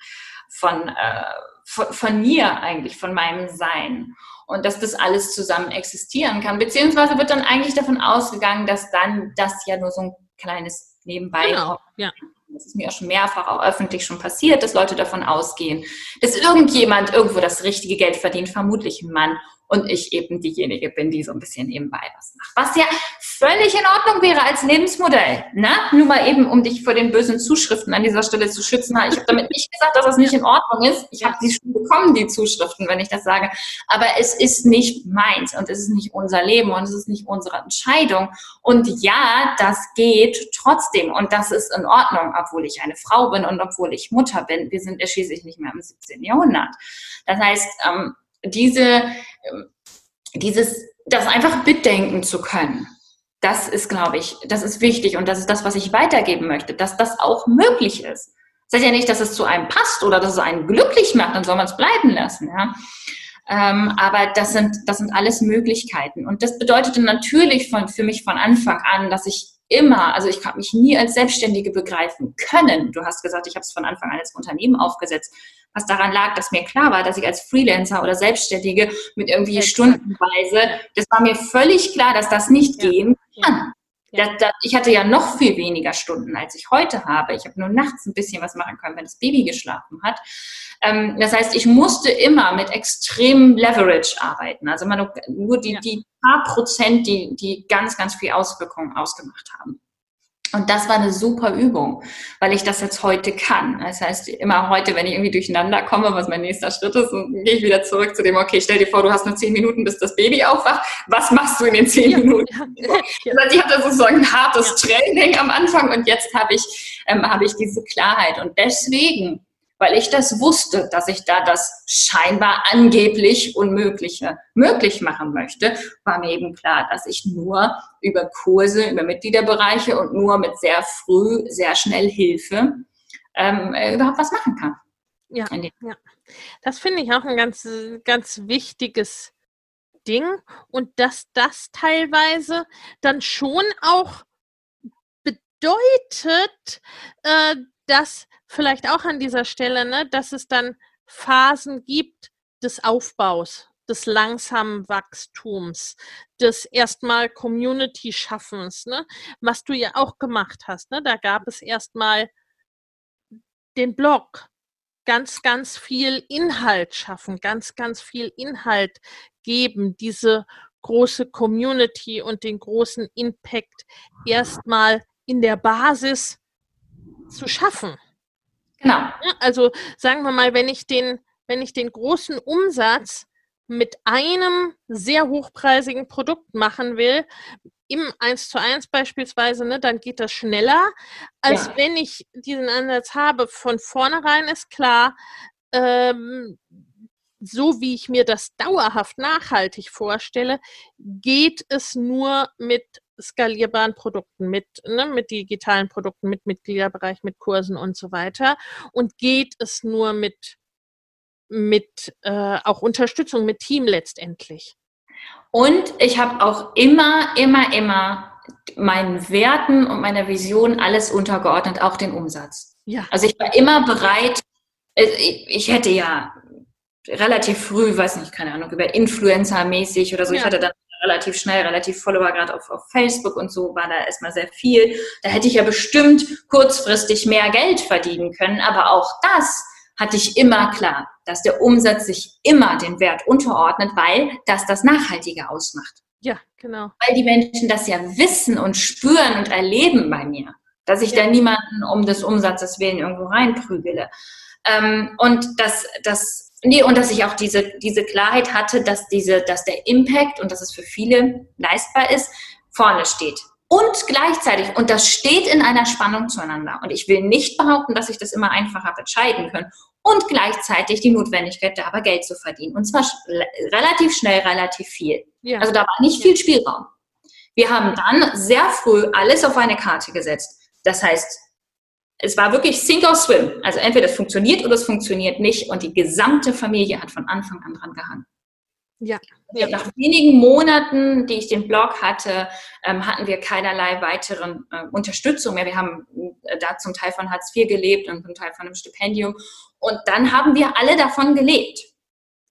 von, äh, von, von mir eigentlich, von meinem Sein und dass das alles zusammen existieren kann. Beziehungsweise wird dann eigentlich davon ausgegangen, dass dann das ja nur so ein kleines Nebenbei genau, ja. Das ist mir auch schon mehrfach auch öffentlich schon passiert, dass Leute davon ausgehen, dass irgendjemand irgendwo das richtige Geld verdient, vermutlich ein Mann und ich eben diejenige bin, die so ein bisschen nebenbei was macht. Was ja völlig in Ordnung wäre als Lebensmodell. Ne? Nur mal eben, um dich vor den bösen Zuschriften an dieser Stelle zu schützen. Ich habe damit nicht gesagt, dass das nicht in Ordnung ist. Ich habe sie schon bekommen, die Zuschriften, wenn ich das sage. Aber es ist nicht meins und es ist nicht unser Leben und es ist nicht unsere Entscheidung. Und ja, das geht trotzdem und das ist in Ordnung, obwohl ich eine Frau bin und obwohl ich Mutter bin. Wir sind ja schließlich nicht mehr im 17. Jahrhundert. Das heißt, ähm, diese, ähm, dieses, das einfach bedenken zu können. Das ist, glaube ich, das ist wichtig und das ist das, was ich weitergeben möchte, dass das auch möglich ist. Das heißt ja nicht, dass es zu einem passt oder dass es einen glücklich macht, dann soll man es bleiben lassen. Ja? Ähm, aber das sind, das sind alles Möglichkeiten. Und das bedeutete natürlich von, für mich von Anfang an, dass ich immer, also ich habe mich nie als Selbstständige begreifen können. Du hast gesagt, ich habe es von Anfang an als Unternehmen aufgesetzt, was daran lag, dass mir klar war, dass ich als Freelancer oder Selbstständige mit irgendwie Exakt. stundenweise, das war mir völlig klar, dass das nicht ja. gehen kann. Ja. Das, das, ich hatte ja noch viel weniger Stunden, als ich heute habe. Ich habe nur nachts ein bisschen was machen können, wenn das Baby geschlafen hat. Ähm, das heißt, ich musste immer mit extremem Leverage arbeiten. Also nur, nur die, ja. die paar Prozent, die, die ganz, ganz viel Auswirkungen ausgemacht haben. Und das war eine super Übung, weil ich das jetzt heute kann. Das heißt, immer heute, wenn ich irgendwie durcheinander komme, was mein nächster Schritt ist, gehe ich wieder zurück zu dem, okay, stell dir vor, du hast nur zehn Minuten, bis das Baby aufwacht. Was machst du in den zehn Minuten? Ja, ja. Also ich hatte sozusagen ein hartes Training am Anfang und jetzt habe ich, ähm, habe ich diese Klarheit. Und deswegen weil ich das wusste, dass ich da das scheinbar angeblich Unmögliche möglich machen möchte, war mir eben klar, dass ich nur über Kurse, über Mitgliederbereiche und nur mit sehr früh, sehr schnell Hilfe ähm, äh, überhaupt was machen kann. Ja, ja. das finde ich auch ein ganz, ganz wichtiges Ding und dass das teilweise dann schon auch bedeutet, äh, das vielleicht auch an dieser Stelle, ne, dass es dann Phasen gibt des Aufbaus, des langsamen Wachstums, des erstmal Community-Schaffens, ne, was du ja auch gemacht hast. Ne? Da gab es erstmal den Blog, ganz, ganz viel Inhalt schaffen, ganz, ganz viel Inhalt geben, diese große Community und den großen Impact erstmal in der Basis zu schaffen. Genau. Also sagen wir mal, wenn ich den, wenn ich den großen Umsatz mit einem sehr hochpreisigen Produkt machen will, im 1 zu 1 beispielsweise, ne, dann geht das schneller, als ja. wenn ich diesen Ansatz habe. Von vornherein ist klar, ähm, so wie ich mir das dauerhaft nachhaltig vorstelle, geht es nur mit skalierbaren Produkten, mit, ne, mit digitalen Produkten, mit Mitgliederbereich, mit Kursen und so weiter. Und geht es nur mit, mit äh, auch Unterstützung, mit Team letztendlich. Und ich habe auch immer, immer, immer meinen Werten und meiner Vision alles untergeordnet, auch den Umsatz. Ja. Also ich war immer bereit, äh, ich hätte ja relativ früh, weiß nicht, keine Ahnung, über Influencer-mäßig oder so. Ja. Ich hatte dann relativ schnell, relativ Follower gerade auf, auf Facebook und so war da erstmal sehr viel. Da hätte ich ja bestimmt kurzfristig mehr Geld verdienen können, aber auch das hatte ich immer klar, dass der Umsatz sich immer den Wert unterordnet, weil das das Nachhaltige ausmacht. Ja, genau. Weil die Menschen das ja wissen und spüren und erleben bei mir, dass ich ja. da niemanden um des Umsatzes willen irgendwo reinprügele. Ähm, und das, das Nee, und dass ich auch diese, diese Klarheit hatte, dass, diese, dass der Impact und dass es für viele leistbar ist, vorne steht. Und gleichzeitig, und das steht in einer Spannung zueinander. Und ich will nicht behaupten, dass ich das immer einfach habe entscheiden können. Und gleichzeitig die Notwendigkeit, da aber Geld zu verdienen. Und zwar relativ schnell, relativ viel. Ja. Also da war nicht viel Spielraum. Wir haben dann sehr früh alles auf eine Karte gesetzt. Das heißt, es war wirklich Sink or Swim. Also entweder es funktioniert oder es funktioniert nicht. Und die gesamte Familie hat von Anfang an dran gehangen. Ja. ja. Nach wenigen Monaten, die ich den Blog hatte, ähm, hatten wir keinerlei weiteren äh, Unterstützung mehr. Wir haben äh, da zum Teil von Hartz IV gelebt und zum Teil von einem Stipendium. Und dann haben wir alle davon gelebt.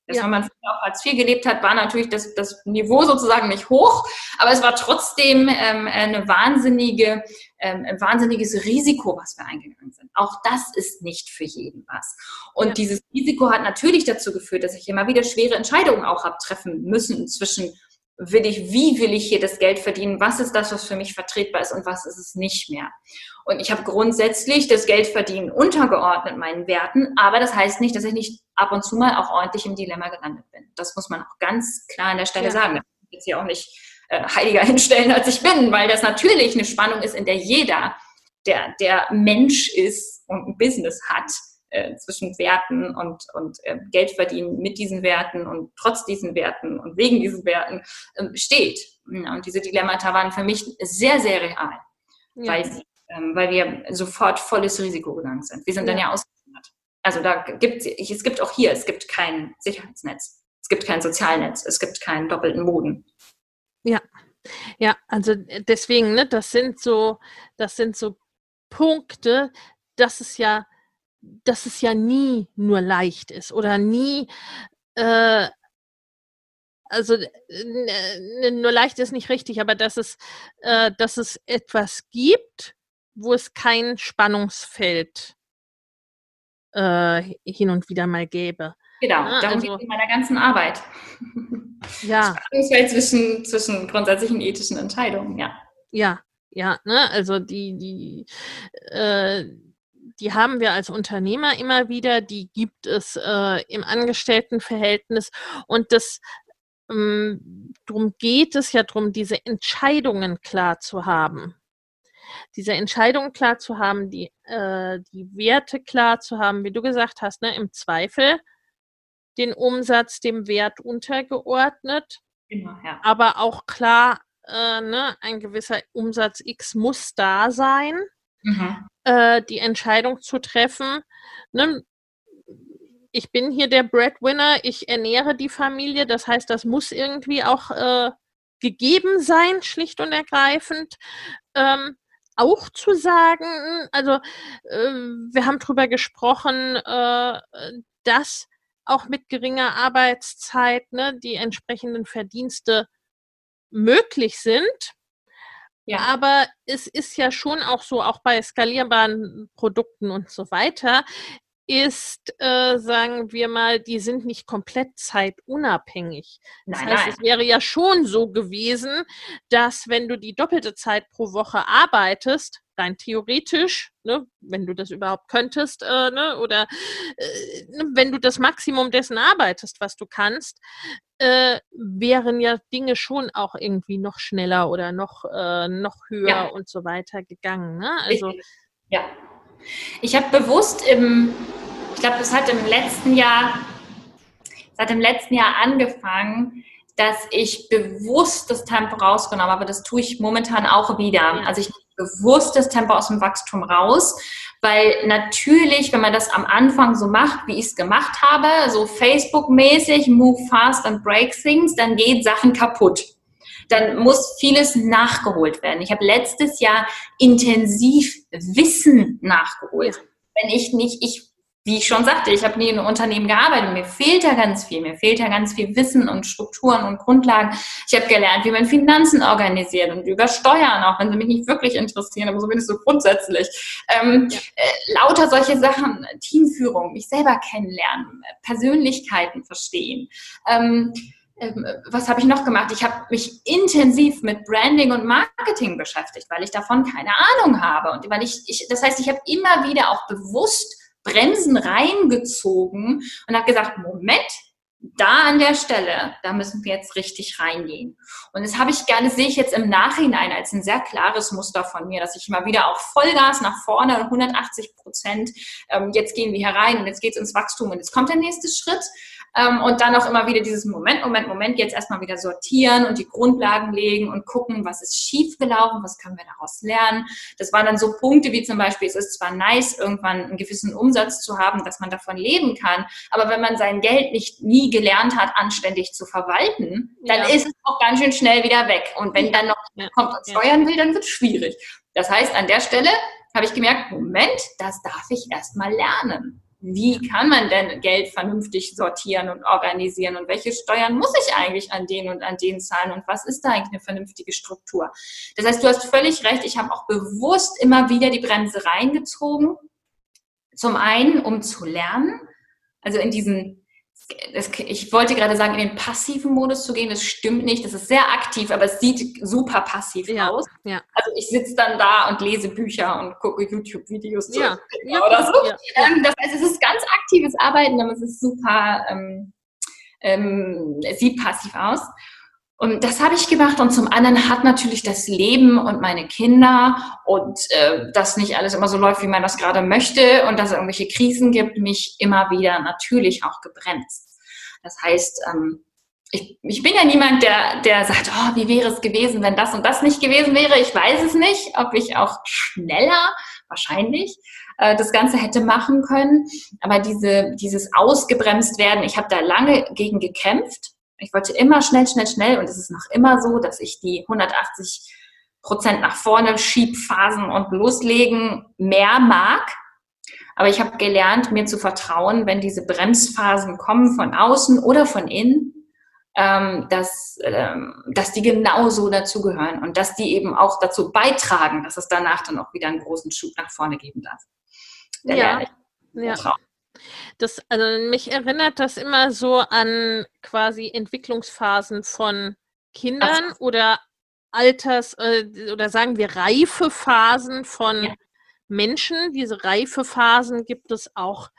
Dass ja. wenn man auf Hartz IV gelebt hat, war natürlich das, das Niveau sozusagen nicht hoch, aber es war trotzdem ähm, eine wahnsinnige, ähm, ein wahnsinniges Risiko, was wir eingegangen sind. Auch das ist nicht für jeden was. Und ja. dieses Risiko hat natürlich dazu geführt, dass ich immer wieder schwere Entscheidungen auch habe treffen müssen zwischen will ich, wie will ich hier das Geld verdienen, was ist das, was für mich vertretbar ist und was ist es nicht mehr. Und ich habe grundsätzlich das Geldverdienen untergeordnet meinen Werten, aber das heißt nicht, dass ich nicht ab und zu mal auch ordentlich im Dilemma gelandet bin. Das muss man auch ganz klar an der Stelle ja. sagen. Ich will jetzt hier auch nicht äh, heiliger *laughs* hinstellen, als ich bin, weil das natürlich eine Spannung ist, in der jeder, der, der Mensch ist und ein Business hat, äh, zwischen Werten und, und äh, Geld verdienen mit diesen Werten und trotz diesen Werten und wegen diesen Werten äh, steht. Und diese Dilemmata waren für mich sehr, sehr real, ja. weil, ähm, weil wir sofort volles Risiko gegangen sind. Wir sind ja. dann ja ausgewandert. Also da gibt es gibt auch hier, es gibt kein Sicherheitsnetz, es gibt kein Sozialnetz, es gibt keinen doppelten Boden. Ja, ja, also deswegen, ne, das sind so, das sind so Punkte, dass es ja dass es ja nie nur leicht ist oder nie, äh, also nur leicht ist nicht richtig, aber dass es, äh, dass es etwas gibt, wo es kein Spannungsfeld äh, hin und wieder mal gäbe. Genau, darum also, geht es in meiner ganzen Arbeit. *laughs* Ja. Spannungsfeld zwischen, zwischen grundsätzlichen ethischen Entscheidungen, ja. Ja, ja, ne, also die, die, äh, die haben wir als Unternehmer immer wieder, die gibt es äh, im Angestelltenverhältnis und das ähm, darum geht es ja darum, diese Entscheidungen klar zu haben. Diese Entscheidungen klar zu haben, die, äh, die Werte klar zu haben, wie du gesagt hast, ne, im Zweifel den Umsatz dem Wert untergeordnet, Immer, ja. aber auch klar, äh, ne, ein gewisser Umsatz X muss da sein. Mhm äh, die Entscheidung zu treffen, ne, ich bin hier der Breadwinner, ich ernähre die Familie, das heißt, das muss irgendwie auch äh, gegeben sein, schlicht und ergreifend. Ähm, auch zu sagen, also äh, wir haben darüber gesprochen, äh, dass auch mit geringer Arbeitszeit ne, die entsprechenden Verdienste möglich sind. Ja. Aber es ist ja schon auch so, auch bei skalierbaren Produkten und so weiter, ist, äh, sagen wir mal, die sind nicht komplett zeitunabhängig. Das nein, heißt, nein. es wäre ja schon so gewesen, dass wenn du die doppelte Zeit pro Woche arbeitest, rein theoretisch, ne, wenn du das überhaupt könntest, äh, ne, oder äh, ne, wenn du das Maximum dessen arbeitest, was du kannst, äh, wären ja Dinge schon auch irgendwie noch schneller oder noch, äh, noch höher ja. und so weiter gegangen. Ne? Also, ja. Ich habe bewusst im, ich glaube, das hat im letzten Jahr, seit dem letzten Jahr angefangen, dass ich bewusst das Tempo rausgenommen habe. Das tue ich momentan auch wieder. Also ich bewusst das Tempo aus dem Wachstum raus, weil natürlich, wenn man das am Anfang so macht, wie ich es gemacht habe, so Facebook-mäßig, move fast and break things, dann geht Sachen kaputt. Dann muss vieles nachgeholt werden. Ich habe letztes Jahr intensiv Wissen nachgeholt. Wenn ich nicht, ich wie ich schon sagte, ich habe nie in einem Unternehmen gearbeitet. Mir fehlt da ganz viel. Mir fehlt da ganz viel Wissen und Strukturen und Grundlagen. Ich habe gelernt, wie man Finanzen organisiert und über Steuern, auch wenn sie mich nicht wirklich interessieren, aber zumindest so grundsätzlich. Ähm, ja. äh, lauter solche Sachen, Teamführung, mich selber kennenlernen, Persönlichkeiten verstehen. Ähm, ähm, was habe ich noch gemacht? Ich habe mich intensiv mit Branding und Marketing beschäftigt, weil ich davon keine Ahnung habe. Und weil ich, ich das heißt, ich habe immer wieder auch bewusst Bremsen reingezogen und habe gesagt, Moment, da an der Stelle, da müssen wir jetzt richtig reingehen. Und das habe ich gerne, sehe ich jetzt im Nachhinein als ein sehr klares Muster von mir, dass ich immer wieder auch Vollgas nach vorne und 180 Prozent, ähm, jetzt gehen wir herein und jetzt geht es ins Wachstum und jetzt kommt der nächste Schritt. Ähm, und dann auch immer wieder dieses Moment, Moment, Moment, jetzt erstmal wieder sortieren und die Grundlagen legen und gucken, was ist schiefgelaufen, was können wir daraus lernen. Das waren dann so Punkte wie zum Beispiel, es ist zwar nice, irgendwann einen gewissen Umsatz zu haben, dass man davon leben kann, aber wenn man sein Geld nicht nie gelernt hat, anständig zu verwalten, dann ja. ist es auch ganz schön schnell wieder weg. Und wenn dann noch ja. kommt und steuern will, dann wird es schwierig. Das heißt, an der Stelle habe ich gemerkt, Moment, das darf ich erstmal lernen wie kann man denn Geld vernünftig sortieren und organisieren und welche Steuern muss ich eigentlich an den und an den zahlen und was ist da eigentlich eine vernünftige Struktur? Das heißt, du hast völlig recht, ich habe auch bewusst immer wieder die Bremse reingezogen. Zum einen, um zu lernen, also in diesen ich wollte gerade sagen, in den passiven Modus zu gehen, das stimmt nicht. Das ist sehr aktiv, aber es sieht super passiv ja, aus. Ja. Also ich sitze dann da und lese Bücher und gucke YouTube-Videos ja, ja, oder so. Ähm, das heißt, es ist ganz aktives Arbeiten, aber es ist super, ähm, ähm, es sieht passiv aus. Und das habe ich gemacht. Und zum anderen hat natürlich das Leben und meine Kinder und äh, dass nicht alles immer so läuft, wie man das gerade möchte und dass es irgendwelche Krisen gibt, mich immer wieder natürlich auch gebremst. Das heißt, ähm, ich, ich bin ja niemand, der, der sagt, oh, wie wäre es gewesen, wenn das und das nicht gewesen wäre. Ich weiß es nicht, ob ich auch schneller, wahrscheinlich, äh, das Ganze hätte machen können. Aber diese, dieses ausgebremst werden, ich habe da lange gegen gekämpft ich wollte immer schnell, schnell, schnell und es ist noch immer so, dass ich die 180 Prozent nach vorne Schiebphasen und loslegen mehr mag. Aber ich habe gelernt, mir zu vertrauen, wenn diese Bremsphasen kommen von außen oder von innen, ähm, dass, ähm, dass die genauso dazugehören und dass die eben auch dazu beitragen, dass es danach dann auch wieder einen großen Schub nach vorne geben darf. Da ja, ja. Das, also mich erinnert das immer so an quasi Entwicklungsphasen von Kindern Ach. oder Alters äh, oder sagen wir Reifephasen von ja. Menschen. Diese Reifephasen gibt es auch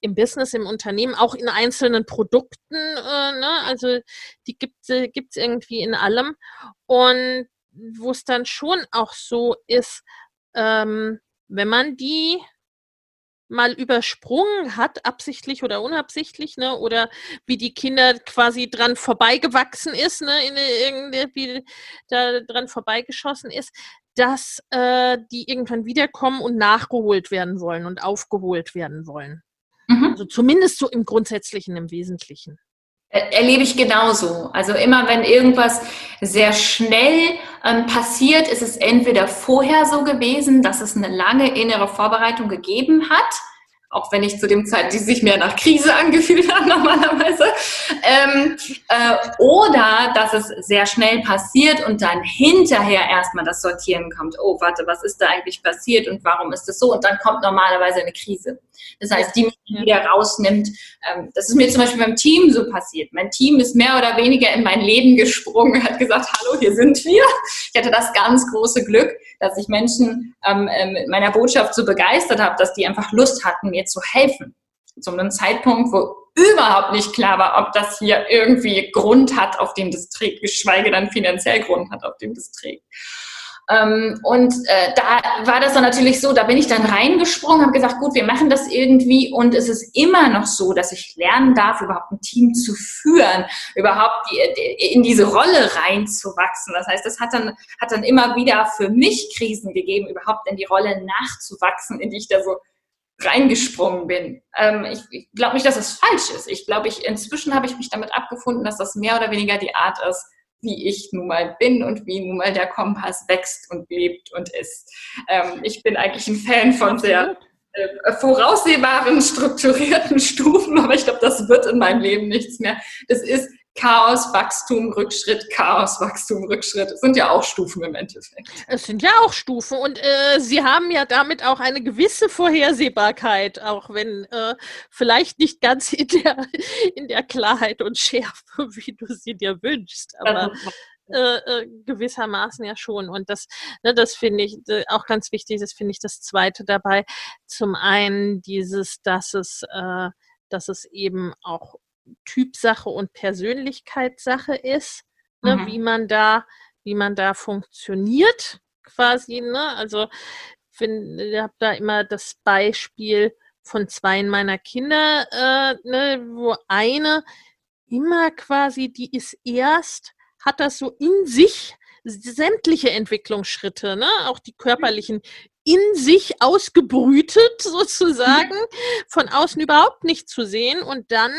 im Business, im Unternehmen, auch in einzelnen Produkten. Äh, ne? Also die gibt es äh, irgendwie in allem. Und wo es dann schon auch so ist, ähm, wenn man die mal übersprungen hat, absichtlich oder unabsichtlich, ne? Oder wie die Kinder quasi dran vorbeigewachsen ist, ne? In irgendwie da dran vorbeigeschossen ist, dass äh, die irgendwann wiederkommen und nachgeholt werden wollen und aufgeholt werden wollen. Mhm. Also zumindest so im Grundsätzlichen, im Wesentlichen. Erlebe ich genauso. Also immer wenn irgendwas sehr schnell ähm, passiert, ist es entweder vorher so gewesen, dass es eine lange innere Vorbereitung gegeben hat auch wenn ich zu dem Zeit, die sich mehr nach Krise *laughs* angefühlt hat normalerweise, ähm, äh, oder dass es sehr schnell passiert und dann hinterher erstmal das Sortieren kommt. Oh, warte, was ist da eigentlich passiert und warum ist das so? Und dann kommt normalerweise eine Krise. Das heißt, die mich wieder rausnimmt. Ähm, das ist mir zum Beispiel beim Team so passiert. Mein Team ist mehr oder weniger in mein Leben gesprungen, hat gesagt, hallo, hier sind wir. Ich hatte das ganz große Glück, dass ich Menschen ähm, äh, mit meiner Botschaft so begeistert habe, dass die einfach Lust hatten, mir zu helfen. Zu einem Zeitpunkt, wo überhaupt nicht klar war, ob das hier irgendwie Grund hat, auf dem das trägt, geschweige denn finanziell Grund hat, auf dem das trägt. Ähm, und äh, da war das dann natürlich so, da bin ich dann reingesprungen, habe gesagt, gut, wir machen das irgendwie und es ist immer noch so, dass ich lernen darf, überhaupt ein Team zu führen, überhaupt in diese Rolle reinzuwachsen. Das heißt, das hat dann, hat dann immer wieder für mich Krisen gegeben, überhaupt in die Rolle nachzuwachsen, in die ich da so reingesprungen bin. Ähm, ich, ich glaube nicht, dass es falsch ist. Ich glaube, ich, inzwischen habe ich mich damit abgefunden, dass das mehr oder weniger die Art ist, wie ich nun mal bin und wie nun mal der Kompass wächst und lebt und ist. Ähm, ich bin eigentlich ein Fan von sehr äh, voraussehbaren, strukturierten *laughs* Stufen, aber ich glaube, das wird in meinem Leben nichts mehr. Das ist Chaos, Wachstum, Rückschritt, Chaos, Wachstum, Rückschritt. Es sind ja auch Stufen im Endeffekt. Es sind ja auch Stufen und äh, sie haben ja damit auch eine gewisse Vorhersehbarkeit, auch wenn äh, vielleicht nicht ganz in der, in der Klarheit und Schärfe, *laughs* wie du sie dir wünschst, aber äh, äh, gewissermaßen ja schon. Und das, ne, das finde ich äh, auch ganz wichtig, das finde ich das Zweite dabei. Zum einen dieses, dass es, äh, dass es eben auch Typsache und Persönlichkeitssache ist, ne, mhm. wie man da, wie man da funktioniert, quasi, ne? Also ich habe da immer das Beispiel von zwei meiner Kinder, äh, ne, wo eine immer quasi, die ist erst, hat das so in sich sämtliche Entwicklungsschritte, ne, auch die körperlichen, in sich ausgebrütet *laughs* sozusagen, von außen überhaupt nicht zu sehen und dann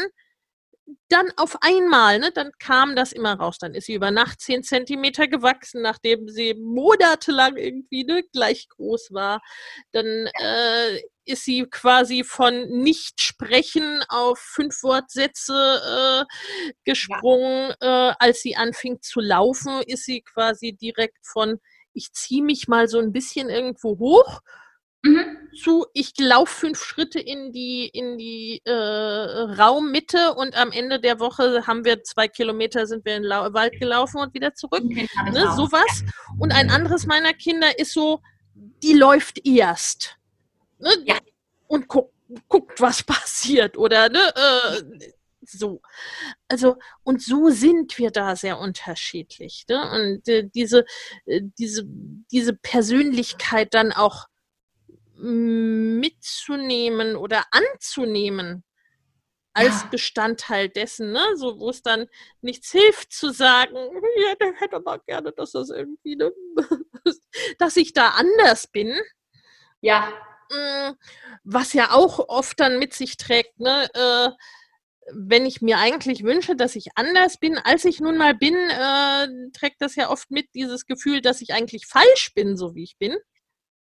dann auf einmal, ne, dann kam das immer raus. Dann ist sie über Nacht zehn Zentimeter gewachsen, nachdem sie monatelang irgendwie ne, gleich groß war. Dann äh, ist sie quasi von Nicht-Sprechen auf fünf Wortsätze äh, gesprungen. Ja. Äh, als sie anfing zu laufen, ist sie quasi direkt von ich ziehe mich mal so ein bisschen irgendwo hoch Mhm. zu, ich laufe fünf Schritte in die, in die äh, Raummitte und am Ende der Woche haben wir zwei Kilometer, sind wir in den Wald gelaufen und wieder zurück. Ne, sowas. Und ein anderes meiner Kinder ist so, die läuft erst. Ne? Ja. Und guckt, guckt, was passiert. Oder ne, äh, so. Also, und so sind wir da sehr unterschiedlich. Ne? Und äh, diese, äh, diese, diese Persönlichkeit dann auch mitzunehmen oder anzunehmen als ja. Bestandteil dessen, ne? So, wo es dann nichts hilft zu sagen, ja, der hätte aber gerne, dass das irgendwie, ne? *laughs* dass ich da anders bin. Ja. Mm, was ja auch oft dann mit sich trägt, ne? Äh, wenn ich mir eigentlich wünsche, dass ich anders bin, als ich nun mal bin, äh, trägt das ja oft mit dieses Gefühl, dass ich eigentlich falsch bin, so wie ich bin.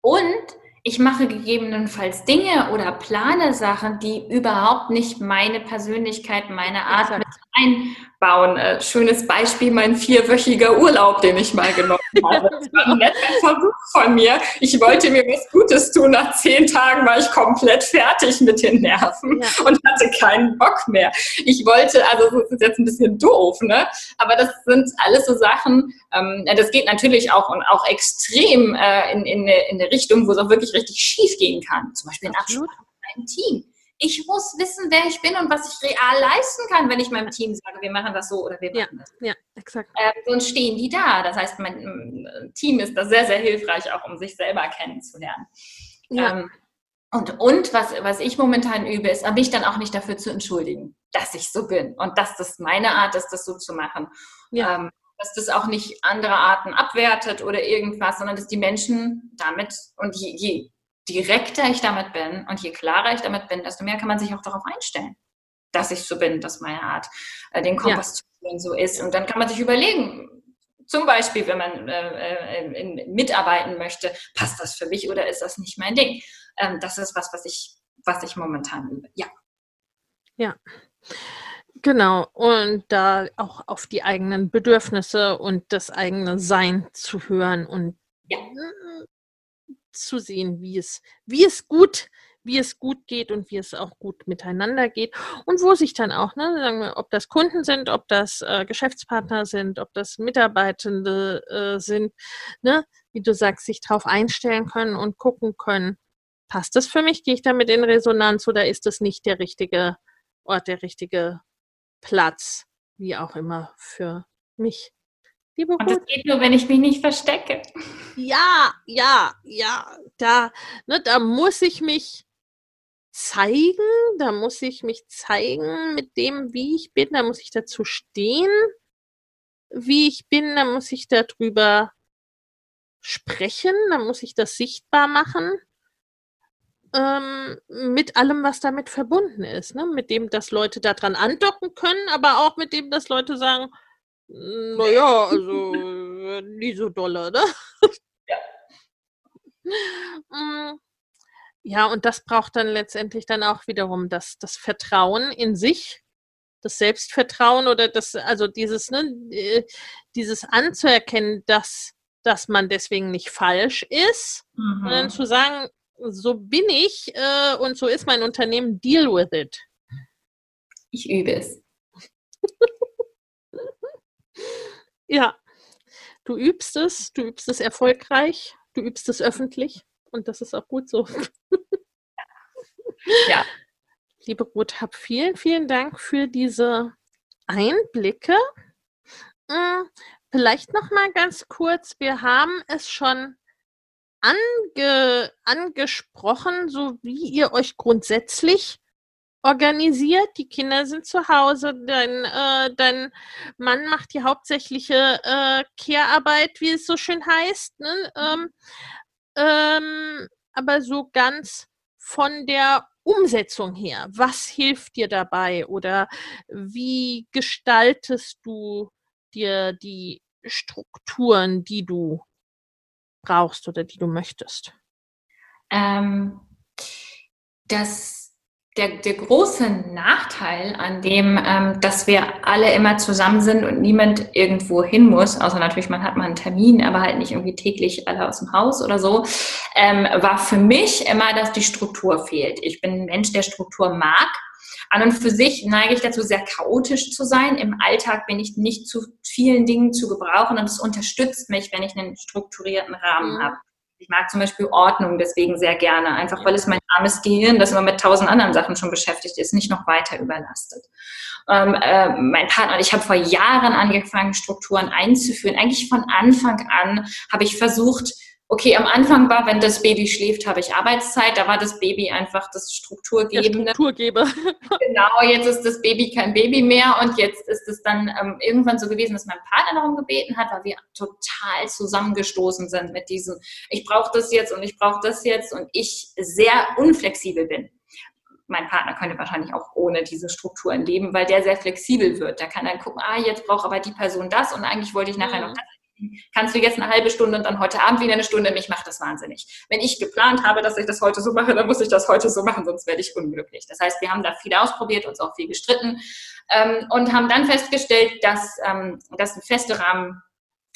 Und ich mache gegebenenfalls Dinge oder plane Sachen, die überhaupt nicht meine Persönlichkeit, meine Art mit einbauen. Äh, schönes Beispiel, mein vierwöchiger Urlaub, den ich mal genommen *laughs* habe. Das war ein netter Versuch von mir. Ich wollte mir was Gutes tun. Nach zehn Tagen war ich komplett fertig mit den Nerven ja. und hatte keinen Bock mehr. Ich wollte, also das ist jetzt ein bisschen doof, ne? Aber das sind alles so Sachen, ähm, das geht natürlich auch und auch extrem äh, in, in, in eine Richtung, wo es auch wirklich richtig schief gehen kann. Zum Beispiel in Absprache mit einem Team ich muss wissen, wer ich bin und was ich real leisten kann, wenn ich meinem Team sage, wir machen das so oder wir machen ja, das. Ja, exakt. Ähm, sonst stehen die da. Das heißt, mein ähm, Team ist da sehr, sehr hilfreich, auch um sich selber kennenzulernen. Ja. Ähm, und, und was, was ich momentan übe, ist, mich dann auch nicht dafür zu entschuldigen, dass ich so bin und dass das meine Art ist, das so zu machen. Ja. Ähm, dass das auch nicht andere Arten abwertet oder irgendwas, sondern dass die Menschen damit und je, je direkter ich damit bin und je klarer ich damit bin, desto mehr kann man sich auch darauf einstellen. dass ich so bin, dass meine Art, äh, den Kompass zu führen so ist. Und dann kann man sich überlegen, zum Beispiel, wenn man äh, äh, mitarbeiten möchte, passt das für mich oder ist das nicht mein Ding? Ähm, das ist was, was ich, was ich momentan übe. Ja. Ja. Genau, und da auch auf die eigenen Bedürfnisse und das eigene Sein zu hören und ja. zu sehen, wie es, wie es gut, wie es gut geht und wie es auch gut miteinander geht und wo sich dann auch, ne, sagen wir, ob das Kunden sind, ob das äh, Geschäftspartner sind, ob das Mitarbeitende äh, sind, ne, wie du sagst, sich darauf einstellen können und gucken können, passt das für mich, gehe ich damit in Resonanz oder ist das nicht der richtige Ort, der richtige Platz, wie auch immer, für mich. Liebe Und das geht nur, wenn ich mich nicht verstecke. Ja, ja, ja. Da, ne, da muss ich mich zeigen, da muss ich mich zeigen mit dem, wie ich bin, da muss ich dazu stehen, wie ich bin, da muss ich darüber sprechen, da muss ich das sichtbar machen ähm, mit allem, was damit verbunden ist. Ne? Mit dem, dass Leute daran andocken können, aber auch mit dem, dass Leute sagen, naja, also nie so dolle, ne? Ja. Mm, ja, und das braucht dann letztendlich dann auch wiederum das, das Vertrauen in sich, das Selbstvertrauen oder das, also dieses, ne, äh, dieses anzuerkennen, dass, dass man deswegen nicht falsch ist, mhm. und dann zu sagen, so bin ich äh, und so ist mein Unternehmen, deal with it. Ich übe es. *laughs* ja, du übst es, du übst es erfolgreich, du übst es öffentlich und das ist auch gut so. *laughs* ja. Liebe Ruth, hab vielen, vielen Dank für diese Einblicke. Hm, vielleicht noch mal ganz kurz, wir haben es schon ange, angesprochen, so wie ihr euch grundsätzlich organisiert. Die Kinder sind zu Hause, dein, äh, dein Mann macht die hauptsächliche äh, Care-Arbeit, wie es so schön heißt. Ne? Ähm, ähm, aber so ganz von der Umsetzung her, was hilft dir dabei oder wie gestaltest du dir die Strukturen, die du brauchst oder die du möchtest? Ähm, das der, der große Nachteil an dem, ähm, dass wir alle immer zusammen sind und niemand irgendwo hin muss, außer natürlich, man hat mal einen Termin, aber halt nicht irgendwie täglich alle aus dem Haus oder so, ähm, war für mich immer, dass die Struktur fehlt. Ich bin ein Mensch, der Struktur mag. An und für sich neige ich dazu, sehr chaotisch zu sein. Im Alltag bin ich nicht zu vielen Dingen zu gebrauchen und es unterstützt mich, wenn ich einen strukturierten Rahmen mhm. habe. Ich mag zum Beispiel Ordnung deswegen sehr gerne, einfach weil es mein armes Gehirn, das immer mit tausend anderen Sachen schon beschäftigt ist, nicht noch weiter überlastet. Ähm, äh, mein Partner und ich haben vor Jahren angefangen, Strukturen einzuführen. Eigentlich von Anfang an habe ich versucht, okay, am Anfang war, wenn das Baby schläft, habe ich Arbeitszeit. Da war das Baby einfach das Strukturgebende. Der Strukturgeber. *laughs* genau, jetzt ist das Baby kein Baby mehr und jetzt ist es dann ähm, irgendwann so gewesen, dass mein Partner darum gebeten hat, weil wir total zusammengestoßen sind mit diesem, ich brauche das jetzt und ich brauche das jetzt und ich sehr unflexibel bin mein Partner könnte wahrscheinlich auch ohne diese Strukturen leben, weil der sehr flexibel wird. Der kann dann gucken, ah, jetzt braucht aber die Person das und eigentlich wollte ich nachher mhm. noch das kannst du jetzt eine halbe Stunde und dann heute Abend wieder eine Stunde, mich macht das wahnsinnig. Wenn ich geplant habe, dass ich das heute so mache, dann muss ich das heute so machen, sonst werde ich unglücklich. Das heißt, wir haben da viel ausprobiert, uns auch viel gestritten ähm, und haben dann festgestellt, dass, ähm, dass ein feste Rahmen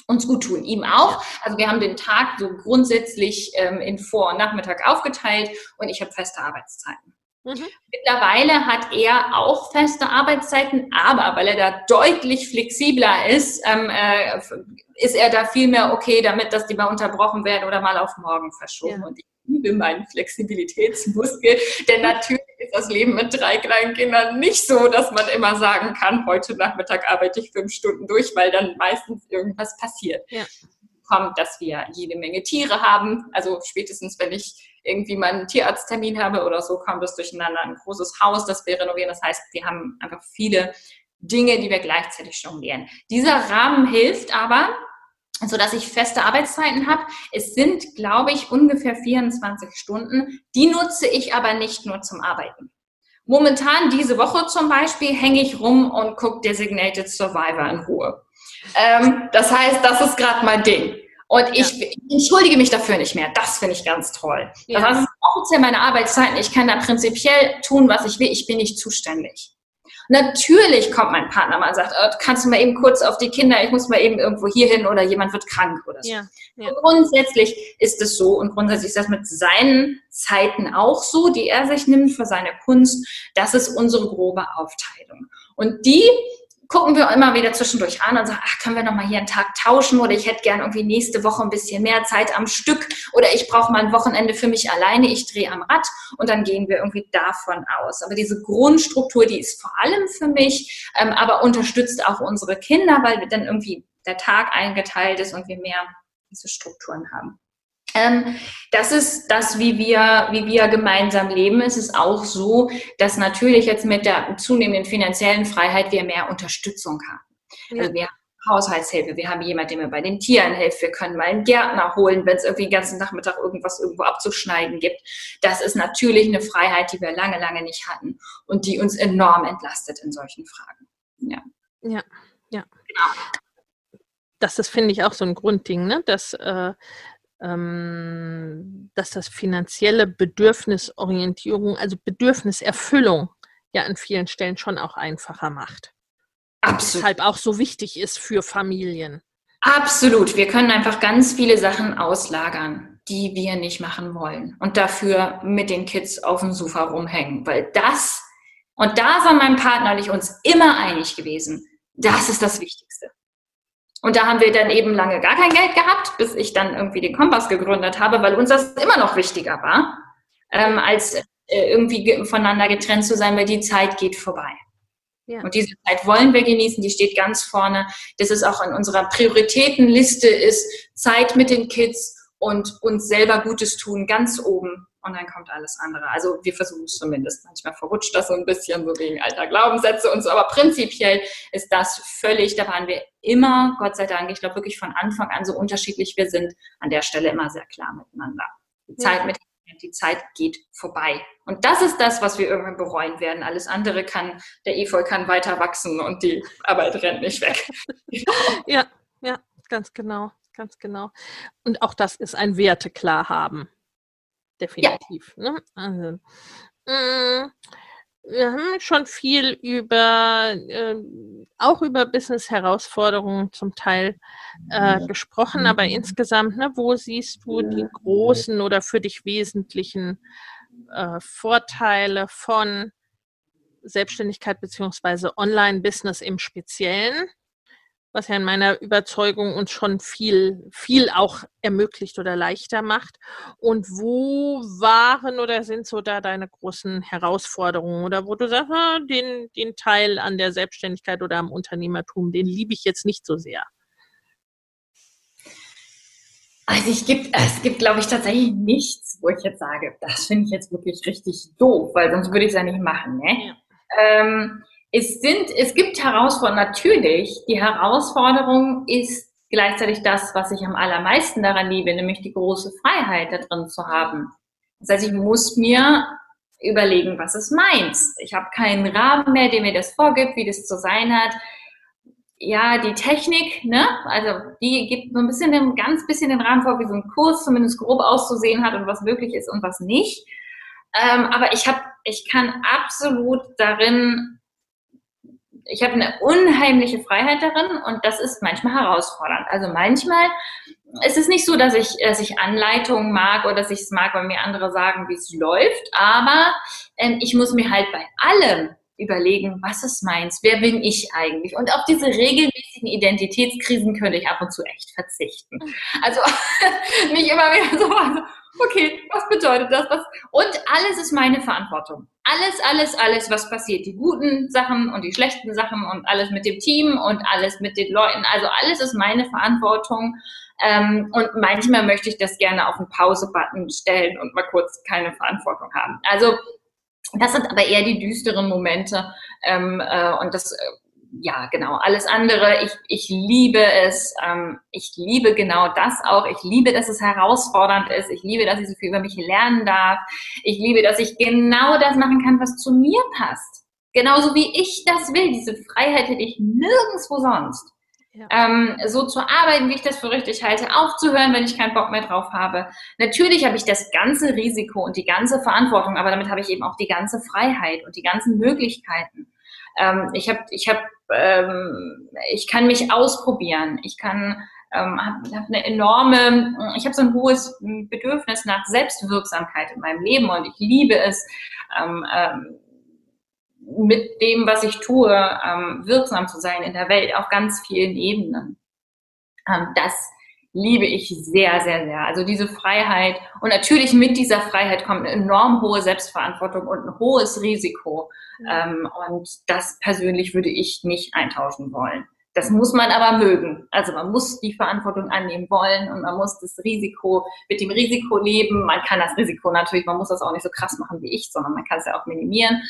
uns gut tun, ihm auch. Also wir haben den Tag so grundsätzlich ähm, in Vor- und Nachmittag aufgeteilt und ich habe feste Arbeitszeiten. Mhm. Mittlerweile hat er auch feste Arbeitszeiten, aber weil er da deutlich flexibler ist, ähm, äh, ist er da viel mehr okay damit, dass die mal unterbrochen werden oder mal auf morgen verschoben. Ja. Und ich liebe meinen Flexibilitätsmuskel, denn natürlich ist das Leben mit drei kleinen Kindern nicht so, dass man immer sagen kann, heute Nachmittag arbeite ich fünf Stunden durch, weil dann meistens irgendwas passiert. Ja kommt, dass wir jede Menge Tiere haben. Also spätestens, wenn ich irgendwie mal einen Tierarzttermin habe oder so, kommt es durcheinander. Ein großes Haus, das wir renovieren. Das heißt, wir haben einfach viele Dinge, die wir gleichzeitig jonglieren. Dieser Rahmen hilft aber, so dass ich feste Arbeitszeiten habe. Es sind, glaube ich, ungefähr 24 Stunden. Die nutze ich aber nicht nur zum Arbeiten. Momentan, diese Woche zum Beispiel, hänge ich rum und gucke Designated Survivor in Ruhe. Ähm, das heißt, das ist gerade mein Ding. Und ich, ich, entschuldige mich dafür nicht mehr. Das finde ich ganz toll. Ja. Das heißt, offiziell meine Arbeitszeiten. Ich kann da prinzipiell tun, was ich will. Ich bin nicht zuständig. Natürlich kommt mein Partner mal und sagt, oh, kannst du mal eben kurz auf die Kinder, ich muss mal eben irgendwo hier hin oder jemand wird krank oder so. Ja, ja. grundsätzlich ist es so und grundsätzlich ist das mit seinen Zeiten auch so, die er sich nimmt für seine Kunst. Das ist unsere grobe Aufteilung. Und die gucken wir immer wieder zwischendurch an und sagen, ach, können wir noch mal hier einen Tag tauschen oder ich hätte gern irgendwie nächste Woche ein bisschen mehr Zeit am Stück oder ich brauche mal ein Wochenende für mich alleine, ich drehe am Rad und dann gehen wir irgendwie davon aus. Aber diese Grundstruktur, die ist vor allem für mich, ähm, aber unterstützt auch unsere Kinder, weil dann irgendwie der Tag eingeteilt ist und wir mehr diese Strukturen haben. Ähm, das ist das, wie wir, wie wir gemeinsam leben. Es ist auch so, dass natürlich jetzt mit der zunehmenden finanziellen Freiheit wir mehr Unterstützung haben. Ja. Also wir haben Haushaltshilfe, wir haben jemanden, der mir bei den Tieren hilft, wir können mal einen Gärtner holen, wenn es irgendwie den ganzen Nachmittag irgendwas irgendwo abzuschneiden gibt. Das ist natürlich eine Freiheit, die wir lange, lange nicht hatten und die uns enorm entlastet in solchen Fragen. Ja, ja, ja. Genau. Das ist, finde ich, auch so ein Grundding, ne? dass äh, dass das finanzielle Bedürfnisorientierung, also Bedürfniserfüllung, ja an vielen Stellen schon auch einfacher macht. Absolut. Deshalb auch so wichtig ist für Familien. Absolut. Wir können einfach ganz viele Sachen auslagern, die wir nicht machen wollen und dafür mit den Kids auf dem Sofa rumhängen, weil das, und da sind mein Partner und ich uns immer einig gewesen, das ist das Wichtigste. Und da haben wir dann eben lange gar kein Geld gehabt, bis ich dann irgendwie den Kompass gegründet habe, weil uns das immer noch wichtiger war, ähm, als äh, irgendwie voneinander getrennt zu sein, weil die Zeit geht vorbei. Ja. Und diese Zeit wollen wir genießen, die steht ganz vorne. Das ist auch in unserer Prioritätenliste ist Zeit mit den Kids und uns selber Gutes tun ganz oben und dann kommt alles andere. Also wir versuchen es zumindest. Manchmal verrutscht das so ein bisschen, so wegen alter Glaubenssätze und so, aber prinzipiell ist das völlig, da waren wir immer, Gott sei Dank, ich glaube wirklich von Anfang an so unterschiedlich wir sind, an der Stelle immer sehr klar miteinander. Die ja. Zeit mit die Zeit geht vorbei. Und das ist das, was wir irgendwann bereuen werden. Alles andere kann, der Efeu kann weiter wachsen und die Arbeit rennt nicht weg. *laughs* ja, ja, ganz genau, ganz genau. Und auch das ist ein Werte klar haben definitiv. Ja. Ne? Also, mh, mm, wir haben schon viel über, äh, auch über Business-Herausforderungen zum Teil äh, gesprochen, aber mhm. insgesamt, ne, wo siehst du die großen oder für dich wesentlichen äh, Vorteile von Selbstständigkeit beziehungsweise Online-Business im Speziellen? Was ja in meiner Überzeugung uns schon viel, viel auch ermöglicht oder leichter macht. Und wo waren oder sind so da deine großen Herausforderungen oder wo du sagst, ah, den, den Teil an der Selbstständigkeit oder am Unternehmertum, den liebe ich jetzt nicht so sehr? Also ich gibt, es gibt, glaube ich, tatsächlich nichts, wo ich jetzt sage, das finde ich jetzt wirklich richtig doof, weil sonst würde ich es ja nicht machen. Ne? Ja. Ähm, es sind, es gibt Herausforderungen. Natürlich, die Herausforderung ist gleichzeitig das, was ich am allermeisten daran liebe, nämlich die große Freiheit da drin zu haben. Das heißt, ich muss mir überlegen, was ist meins. Ich habe keinen Rahmen mehr, der mir das vorgibt, wie das zu sein hat. Ja, die Technik, ne? Also die gibt so ein bisschen, ein ganz bisschen den Rahmen vor, wie so ein Kurs zumindest grob auszusehen hat und was möglich ist und was nicht. Ähm, aber ich habe, ich kann absolut darin ich habe eine unheimliche Freiheit darin und das ist manchmal herausfordernd. Also manchmal ist es nicht so, dass ich, dass ich Anleitungen mag oder dass ich es mag, wenn mir andere sagen, wie es läuft, aber ähm, ich muss mir halt bei allem überlegen, was ist meins, wer bin ich eigentlich? Und auf diese regelmäßigen Identitätskrisen könnte ich ab und zu echt verzichten. Also *laughs* nicht immer wieder so, okay, was bedeutet das? Was? Und alles ist meine Verantwortung. Alles, alles, alles, was passiert. Die guten Sachen und die schlechten Sachen und alles mit dem Team und alles mit den Leuten. Also alles ist meine Verantwortung. Ähm, und manchmal möchte ich das gerne auf den Pause-Button stellen und mal kurz keine Verantwortung haben. Also das sind aber eher die düsteren Momente. Ähm, äh, und das äh, ja, genau, alles andere. Ich, ich liebe es. Ähm, ich liebe genau das auch. Ich liebe, dass es herausfordernd ist. Ich liebe, dass ich so viel über mich lernen darf. Ich liebe, dass ich genau das machen kann, was zu mir passt. Genauso wie ich das will. Diese Freiheit hätte ich nirgendwo sonst. Ja. Ähm, so zu arbeiten, wie ich das für richtig halte, aufzuhören, wenn ich keinen Bock mehr drauf habe. Natürlich habe ich das ganze Risiko und die ganze Verantwortung, aber damit habe ich eben auch die ganze Freiheit und die ganzen Möglichkeiten. Ähm, ich habe, ich habe, ähm, ich kann mich ausprobieren. Ich kann ähm, habe hab eine enorme, ich habe so ein hohes Bedürfnis nach Selbstwirksamkeit in meinem Leben und ich liebe es, ähm, ähm, mit dem, was ich tue, ähm, wirksam zu sein in der Welt auf ganz vielen Ebenen. Ähm, das liebe ich sehr, sehr, sehr. Also diese Freiheit und natürlich mit dieser Freiheit kommt eine enorm hohe Selbstverantwortung und ein hohes Risiko. Ähm, und das persönlich würde ich nicht eintauschen wollen. Das muss man aber mögen. Also man muss die Verantwortung annehmen wollen und man muss das Risiko mit dem Risiko leben. Man kann das Risiko natürlich, man muss das auch nicht so krass machen wie ich, sondern man kann es ja auch minimieren.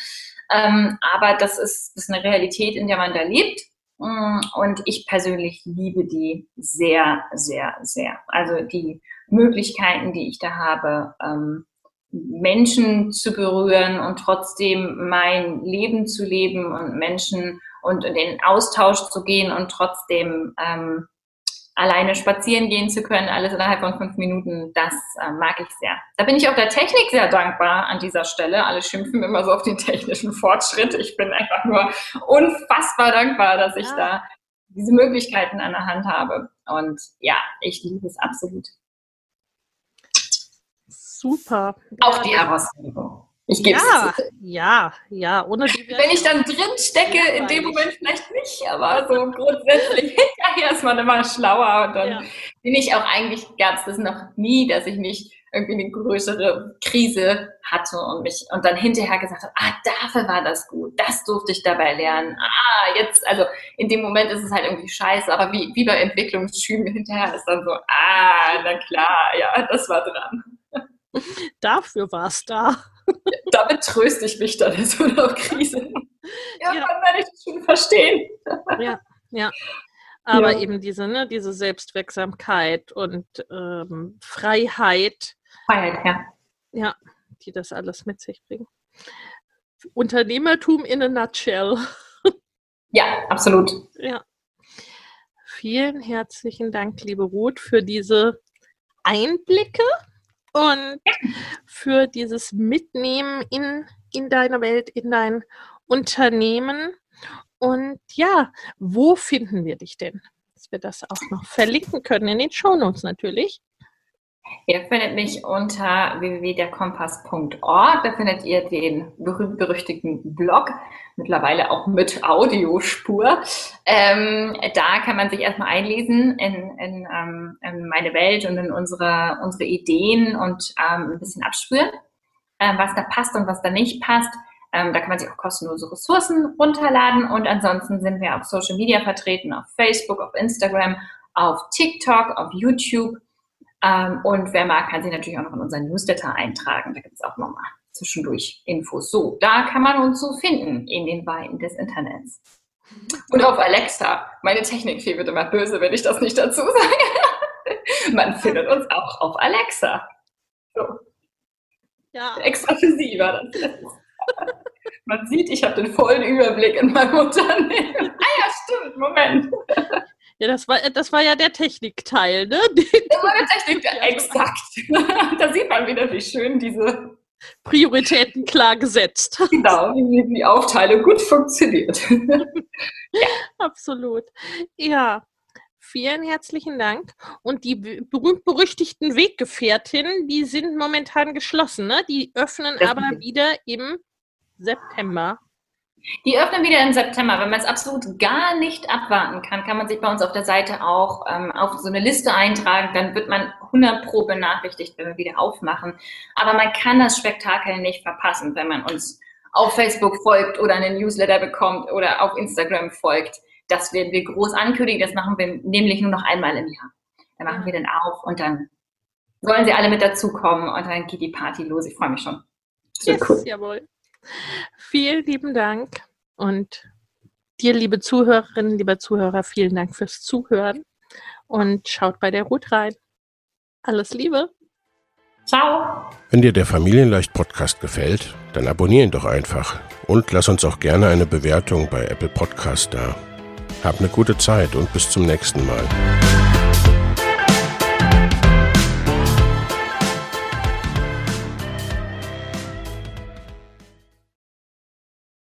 Ähm, aber das ist, das ist eine Realität, in der man da lebt. Mm, und ich persönlich liebe die sehr, sehr, sehr. Also die Möglichkeiten, die ich da habe, ähm, Menschen zu berühren und trotzdem mein Leben zu leben und Menschen und in den Austausch zu gehen und trotzdem ähm, alleine spazieren gehen zu können, alles innerhalb von fünf Minuten, das äh, mag ich sehr. Da bin ich auch der Technik sehr dankbar an dieser Stelle. Alle schimpfen immer so auf den technischen Fortschritt. Ich bin einfach nur unfassbar dankbar, dass ich ja. da diese Möglichkeiten an der Hand habe. Und ja, ich liebe es absolut. Super. Auch die Herausforderung. Ich gebe ja, es ja, ja, ohne die Wenn ich dann drin stecke, in dem Moment vielleicht nicht, aber so grundsätzlich *laughs* hinterher ist man immer schlauer und dann ja. bin ich auch eigentlich, gab es das noch nie, dass ich nicht irgendwie eine größere Krise hatte und mich und dann hinterher gesagt habe, ah, dafür war das gut, das durfte ich dabei lernen. Ah, jetzt, also in dem Moment ist es halt irgendwie scheiße, aber wie, wie bei Entwicklungsschüben hinterher ist dann so, ah, na klar, ja, das war dran. *laughs* Dafür war es da. *laughs* Damit tröste ich mich dann in so einer Krise. *laughs* Ja, ja. dann werde ich das schon verstehen. Ja, ja. Aber ja. eben diese, ne, diese Selbstwirksamkeit und ähm, Freiheit. Freiheit, ja. Ja, die das alles mit sich bringen. Unternehmertum in a nutshell. Ja, absolut. Ja. Vielen herzlichen Dank, liebe Ruth, für diese Einblicke und für dieses Mitnehmen in, in deine Welt, in dein Unternehmen. Und ja, wo finden wir dich denn? Dass wir das auch noch verlinken können in den Shownotes natürlich. Ihr findet mich unter www.derkompass.org. Da findet ihr den berühmt-berüchtigten Blog, mittlerweile auch mit Audiospur. Ähm, da kann man sich erstmal einlesen in, in, ähm, in, meine Welt und in unsere, unsere Ideen und ähm, ein bisschen abspüren, äh, was da passt und was da nicht passt. Ähm, da kann man sich auch kostenlose Ressourcen runterladen. Und ansonsten sind wir auf Social Media vertreten, auf Facebook, auf Instagram, auf TikTok, auf YouTube ähm, und wer mag, kann sich natürlich auch noch in unseren Newsletter eintragen. Da gibt es auch nochmal zwischendurch Infos. So, da kann man uns so finden in den Weiten des Internets. Und auf Alexa. Meine Technikfee wird immer böse, wenn ich das nicht dazu sage. *laughs* man findet uns auch auf Alexa. So. Ja. Extra für Sie war das. Man sieht, ich habe den vollen Überblick in meinem Unternehmen. Ah ja, stimmt, Moment. *laughs* Ja, das war, das war ja der Technikteil, ne? *laughs* Das war der Technikteil, exakt. *laughs* da sieht man wieder, wie schön diese Prioritäten klar gesetzt. *laughs* Genau, wie die Aufteilung gut funktioniert. ja. Absolut. Ja, vielen herzlichen Dank. Und die berühmt-berüchtigten Weggefährtinnen, die sind momentan geschlossen, ne? Die öffnen das aber wieder im September. Die öffnen wieder im September. Wenn man es absolut gar nicht abwarten kann, kann man sich bei uns auf der Seite auch ähm, auf so eine Liste eintragen. Dann wird man 100 Pro benachrichtigt, wenn wir wieder aufmachen. Aber man kann das Spektakel nicht verpassen, wenn man uns auf Facebook folgt oder einen Newsletter bekommt oder auf Instagram folgt. Das werden wir groß ankündigen. Das machen wir nämlich nur noch einmal im Jahr. Dann machen wir den auf und dann sollen sie alle mit dazukommen und dann geht die Party los. Ich freue mich schon. Yes, cool. Jawohl. Vielen lieben Dank und dir, liebe Zuhörerinnen, lieber Zuhörer, vielen Dank fürs Zuhören und schaut bei der Ruth rein. Alles Liebe. Ciao. Wenn dir der Familienleicht Podcast gefällt, dann abonnier ihn doch einfach und lass uns auch gerne eine Bewertung bei Apple Podcast da. Hab eine gute Zeit und bis zum nächsten Mal.